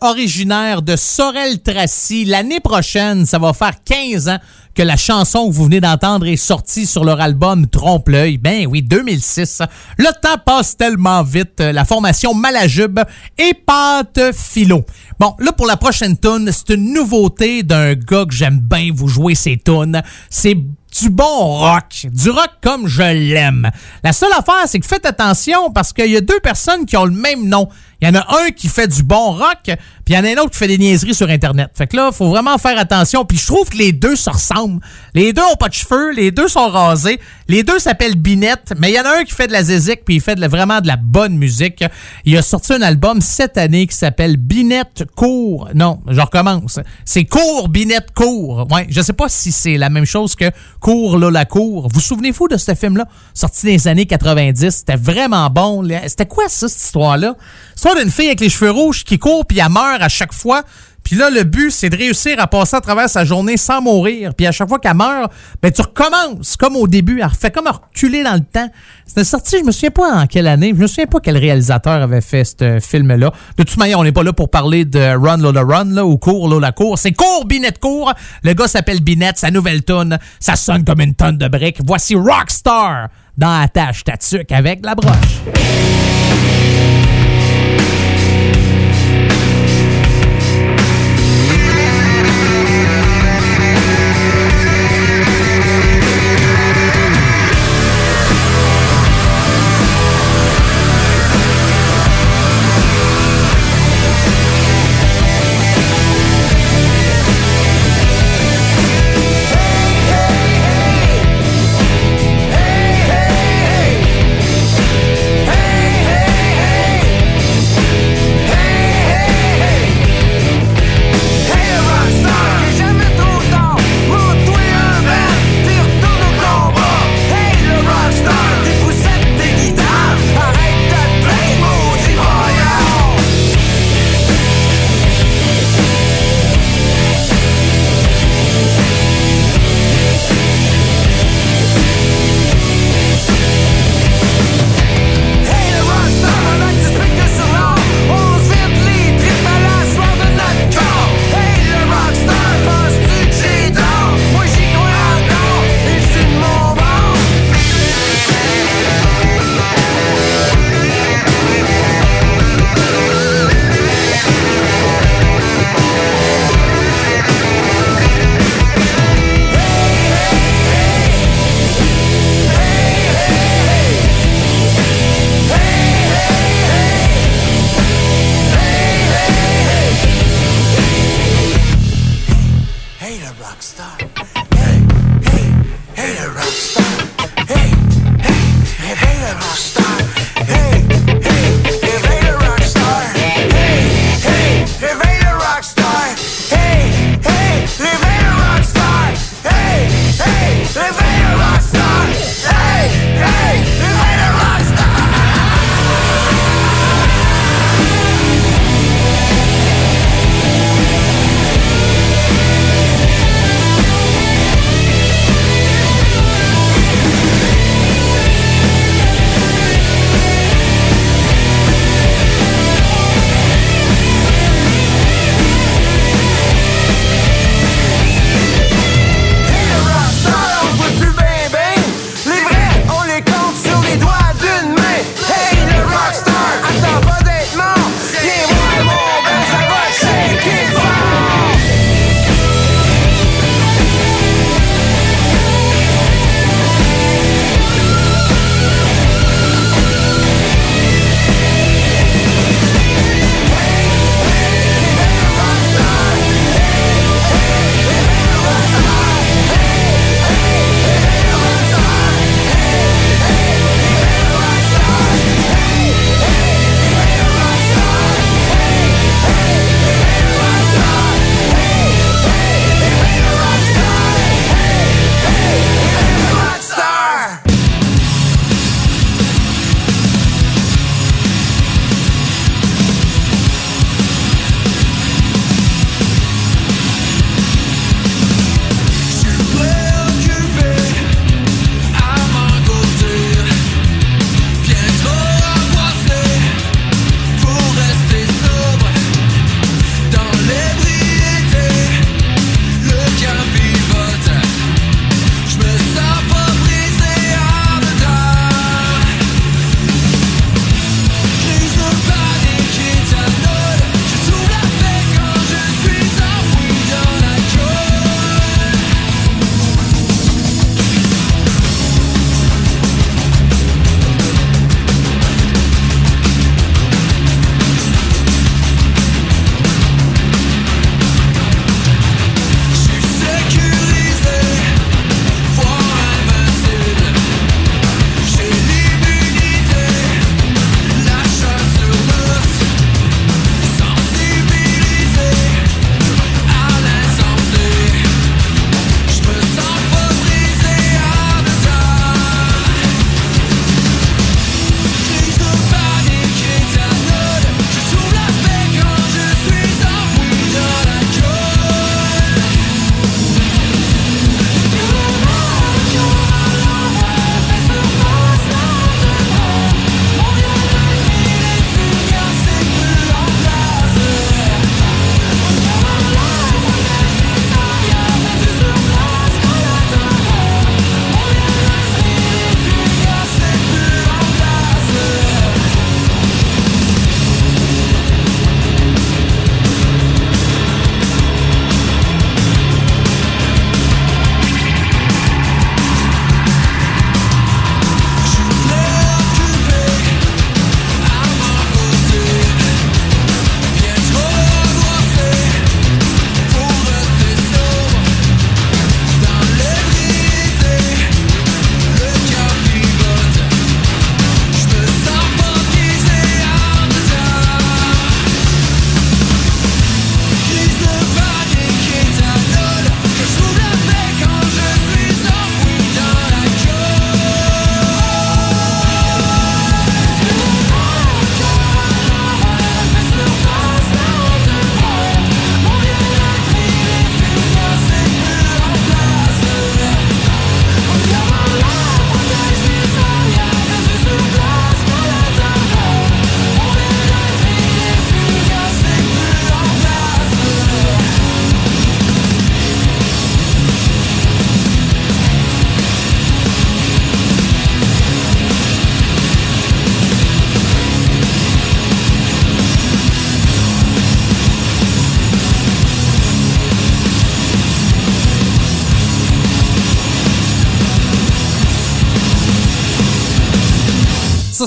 originaire de Sorel-Tracy. L'année prochaine, ça va faire 15 ans que la chanson que vous venez d'entendre est sortie sur leur album Trompe-l'œil. Ben oui, 2006. Le temps passe tellement vite. La formation Malajube et Pâte Philo. Bon, là, pour la prochaine tune, c'est une nouveauté d'un gars que j'aime bien vous jouer ses tunes. C'est du bon rock, du rock comme je l'aime. La seule affaire, c'est que faites attention parce qu'il y a deux personnes qui ont le même nom. Il y en a un qui fait du bon rock, puis il y en a un autre qui fait des niaiseries sur Internet. Fait que là, faut vraiment faire attention. Puis je trouve que les deux se ressemblent. Les deux ont pas de cheveux, les deux sont rasés, les deux s'appellent Binette, mais il y en a un qui fait de la zézique, puis il fait de vraiment de la bonne musique. Il a sorti un album cette année qui s'appelle Binette Court. Non, je recommence. C'est Court, Binette Court. Ouais, je sais pas si c'est la même chose que Court, là, la cour. Vous souvenez-vous de ce film-là? Sorti dans les années 90. C'était vraiment bon. C'était quoi ça, cette histoire-là? L'histoire d'une fille avec les cheveux rouges qui court puis elle meurt à chaque fois. Puis là, le but, c'est de réussir à passer à travers sa journée sans mourir. Puis à chaque fois qu'elle meurt, ben, tu recommences comme au début. Elle refait comme reculer dans le temps. C'était sorti, je me souviens pas en quelle année. Je me souviens pas quel réalisateur avait fait ce film-là. De toute manière, on n'est pas là pour parler de Run Lola Run, là, ou Cours Lola Cours. C'est Cours Binette Cours. Le gars s'appelle Binette, sa nouvelle tune. Ça sonne comme une tonne de briques. Voici Rockstar dans Attache Tatuc avec la broche.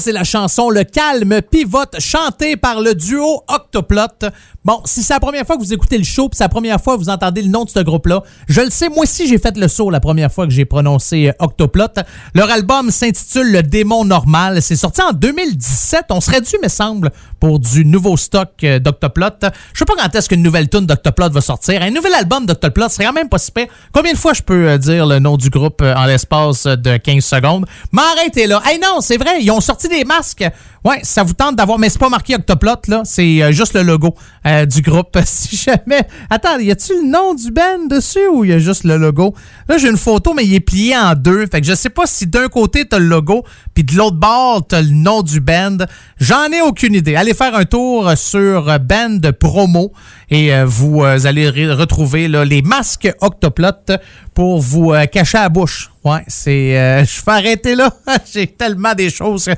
C'est la chanson Le calme pivote chantée par le duo Octoplot. Bon, si c'est la première fois que vous écoutez le show, puis c'est la première fois que vous entendez le nom de ce groupe-là, je le sais, moi aussi j'ai fait le saut la première fois que j'ai prononcé euh, Octoplot. Leur album s'intitule Le démon normal. C'est sorti en 2017. On serait dû, me semble, pour du nouveau stock euh, d'Octoplot. Je sais pas quand est-ce qu'une nouvelle tune d'Octoplot va sortir. Un nouvel album d'Octoplot serait quand même pas si. Combien de fois je peux euh, dire le nom du groupe en l'espace de 15 secondes? Mais arrêtez là. Hey non, c'est vrai, ils ont sorti des masques. Ouais, ça vous tente d'avoir, mais c'est pas marqué Octoplot, là. C'est euh, juste le logo euh, du groupe. Si jamais. Attends, y a-tu le nom du band dessus ou y a juste le logo? Là, j'ai une photo, mais il est plié en deux. Fait que je sais pas si d'un côté t'as le logo, puis de l'autre bord t'as le nom du band. J'en ai aucune idée. Allez faire un tour sur Band Promo et euh, vous euh, allez re- retrouver les masques Octoplot pour vous euh, cacher la bouche. Ouais, c'est. je vais arrêter là. J'ai tellement des choses. Hein,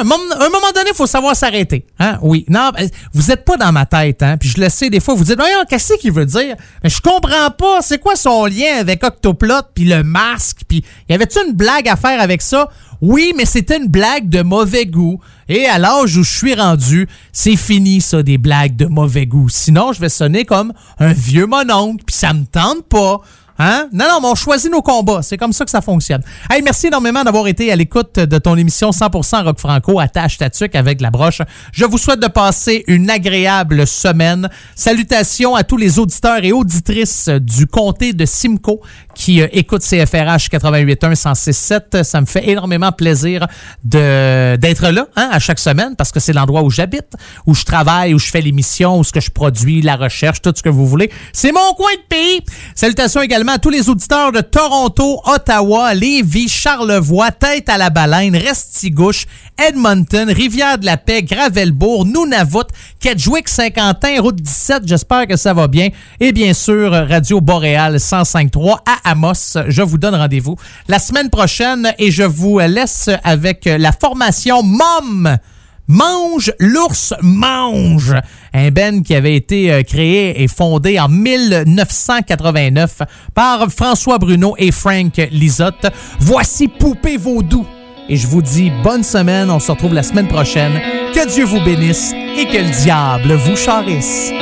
un, moment, donné, il faut savoir s'arrêter. Hein? Oui. Non, vous êtes pas dans ma tête. Hein? Puis je le sais, des fois, vous dites, voyons, qu'est-ce qu'il veut dire? Mais je comprends pas. C'est quoi son lien avec Octoplot, puis le masque? Puis y avait-tu une blague à faire avec ça? Oui, mais c'était une blague de mauvais goût. Et à l'âge où je suis rendu, c'est fini, ça, des blagues de mauvais goût. Sinon, je vais sonner comme un vieux mononcle, puis ça me tente pas. Hein? Non, non, mais on choisit nos combats. C'est comme ça que ça fonctionne. Hey, merci énormément d'avoir été à l'écoute de ton émission 100% Rock Franco, attache ta avec la broche. Je vous souhaite de passer une agréable semaine. Salutations à tous les auditeurs et auditrices du comté de Simcoe qui euh, écoutent CFRH 88.1 106.7. Ça me fait énormément plaisir de d'être là hein, à chaque semaine parce que c'est l'endroit où j'habite, où je travaille, où je fais l'émission, où ce que je produis, la recherche, tout ce que vous voulez. C'est mon coin de pays. Salutations également à tous les auditeurs de Toronto, Ottawa, Lévis, Charlevoix, Tête à la Baleine, Restigouche, Edmonton, Rivière-de-la-Paix, Gravelbourg, Nunavut, Kedgewick, Saint-Quentin, Route 17. J'espère que ça va bien. Et bien sûr, Radio Boréal 105.3 à Amos. Je vous donne rendez-vous la semaine prochaine et je vous laisse avec la formation MOM. Mange, l'ours mange. Un ben qui avait été euh, créé et fondé en 1989 par François Bruno et Frank Lisotte. Voici Poupée Vaudou. Et je vous dis bonne semaine. On se retrouve la semaine prochaine. Que Dieu vous bénisse et que le diable vous charisse.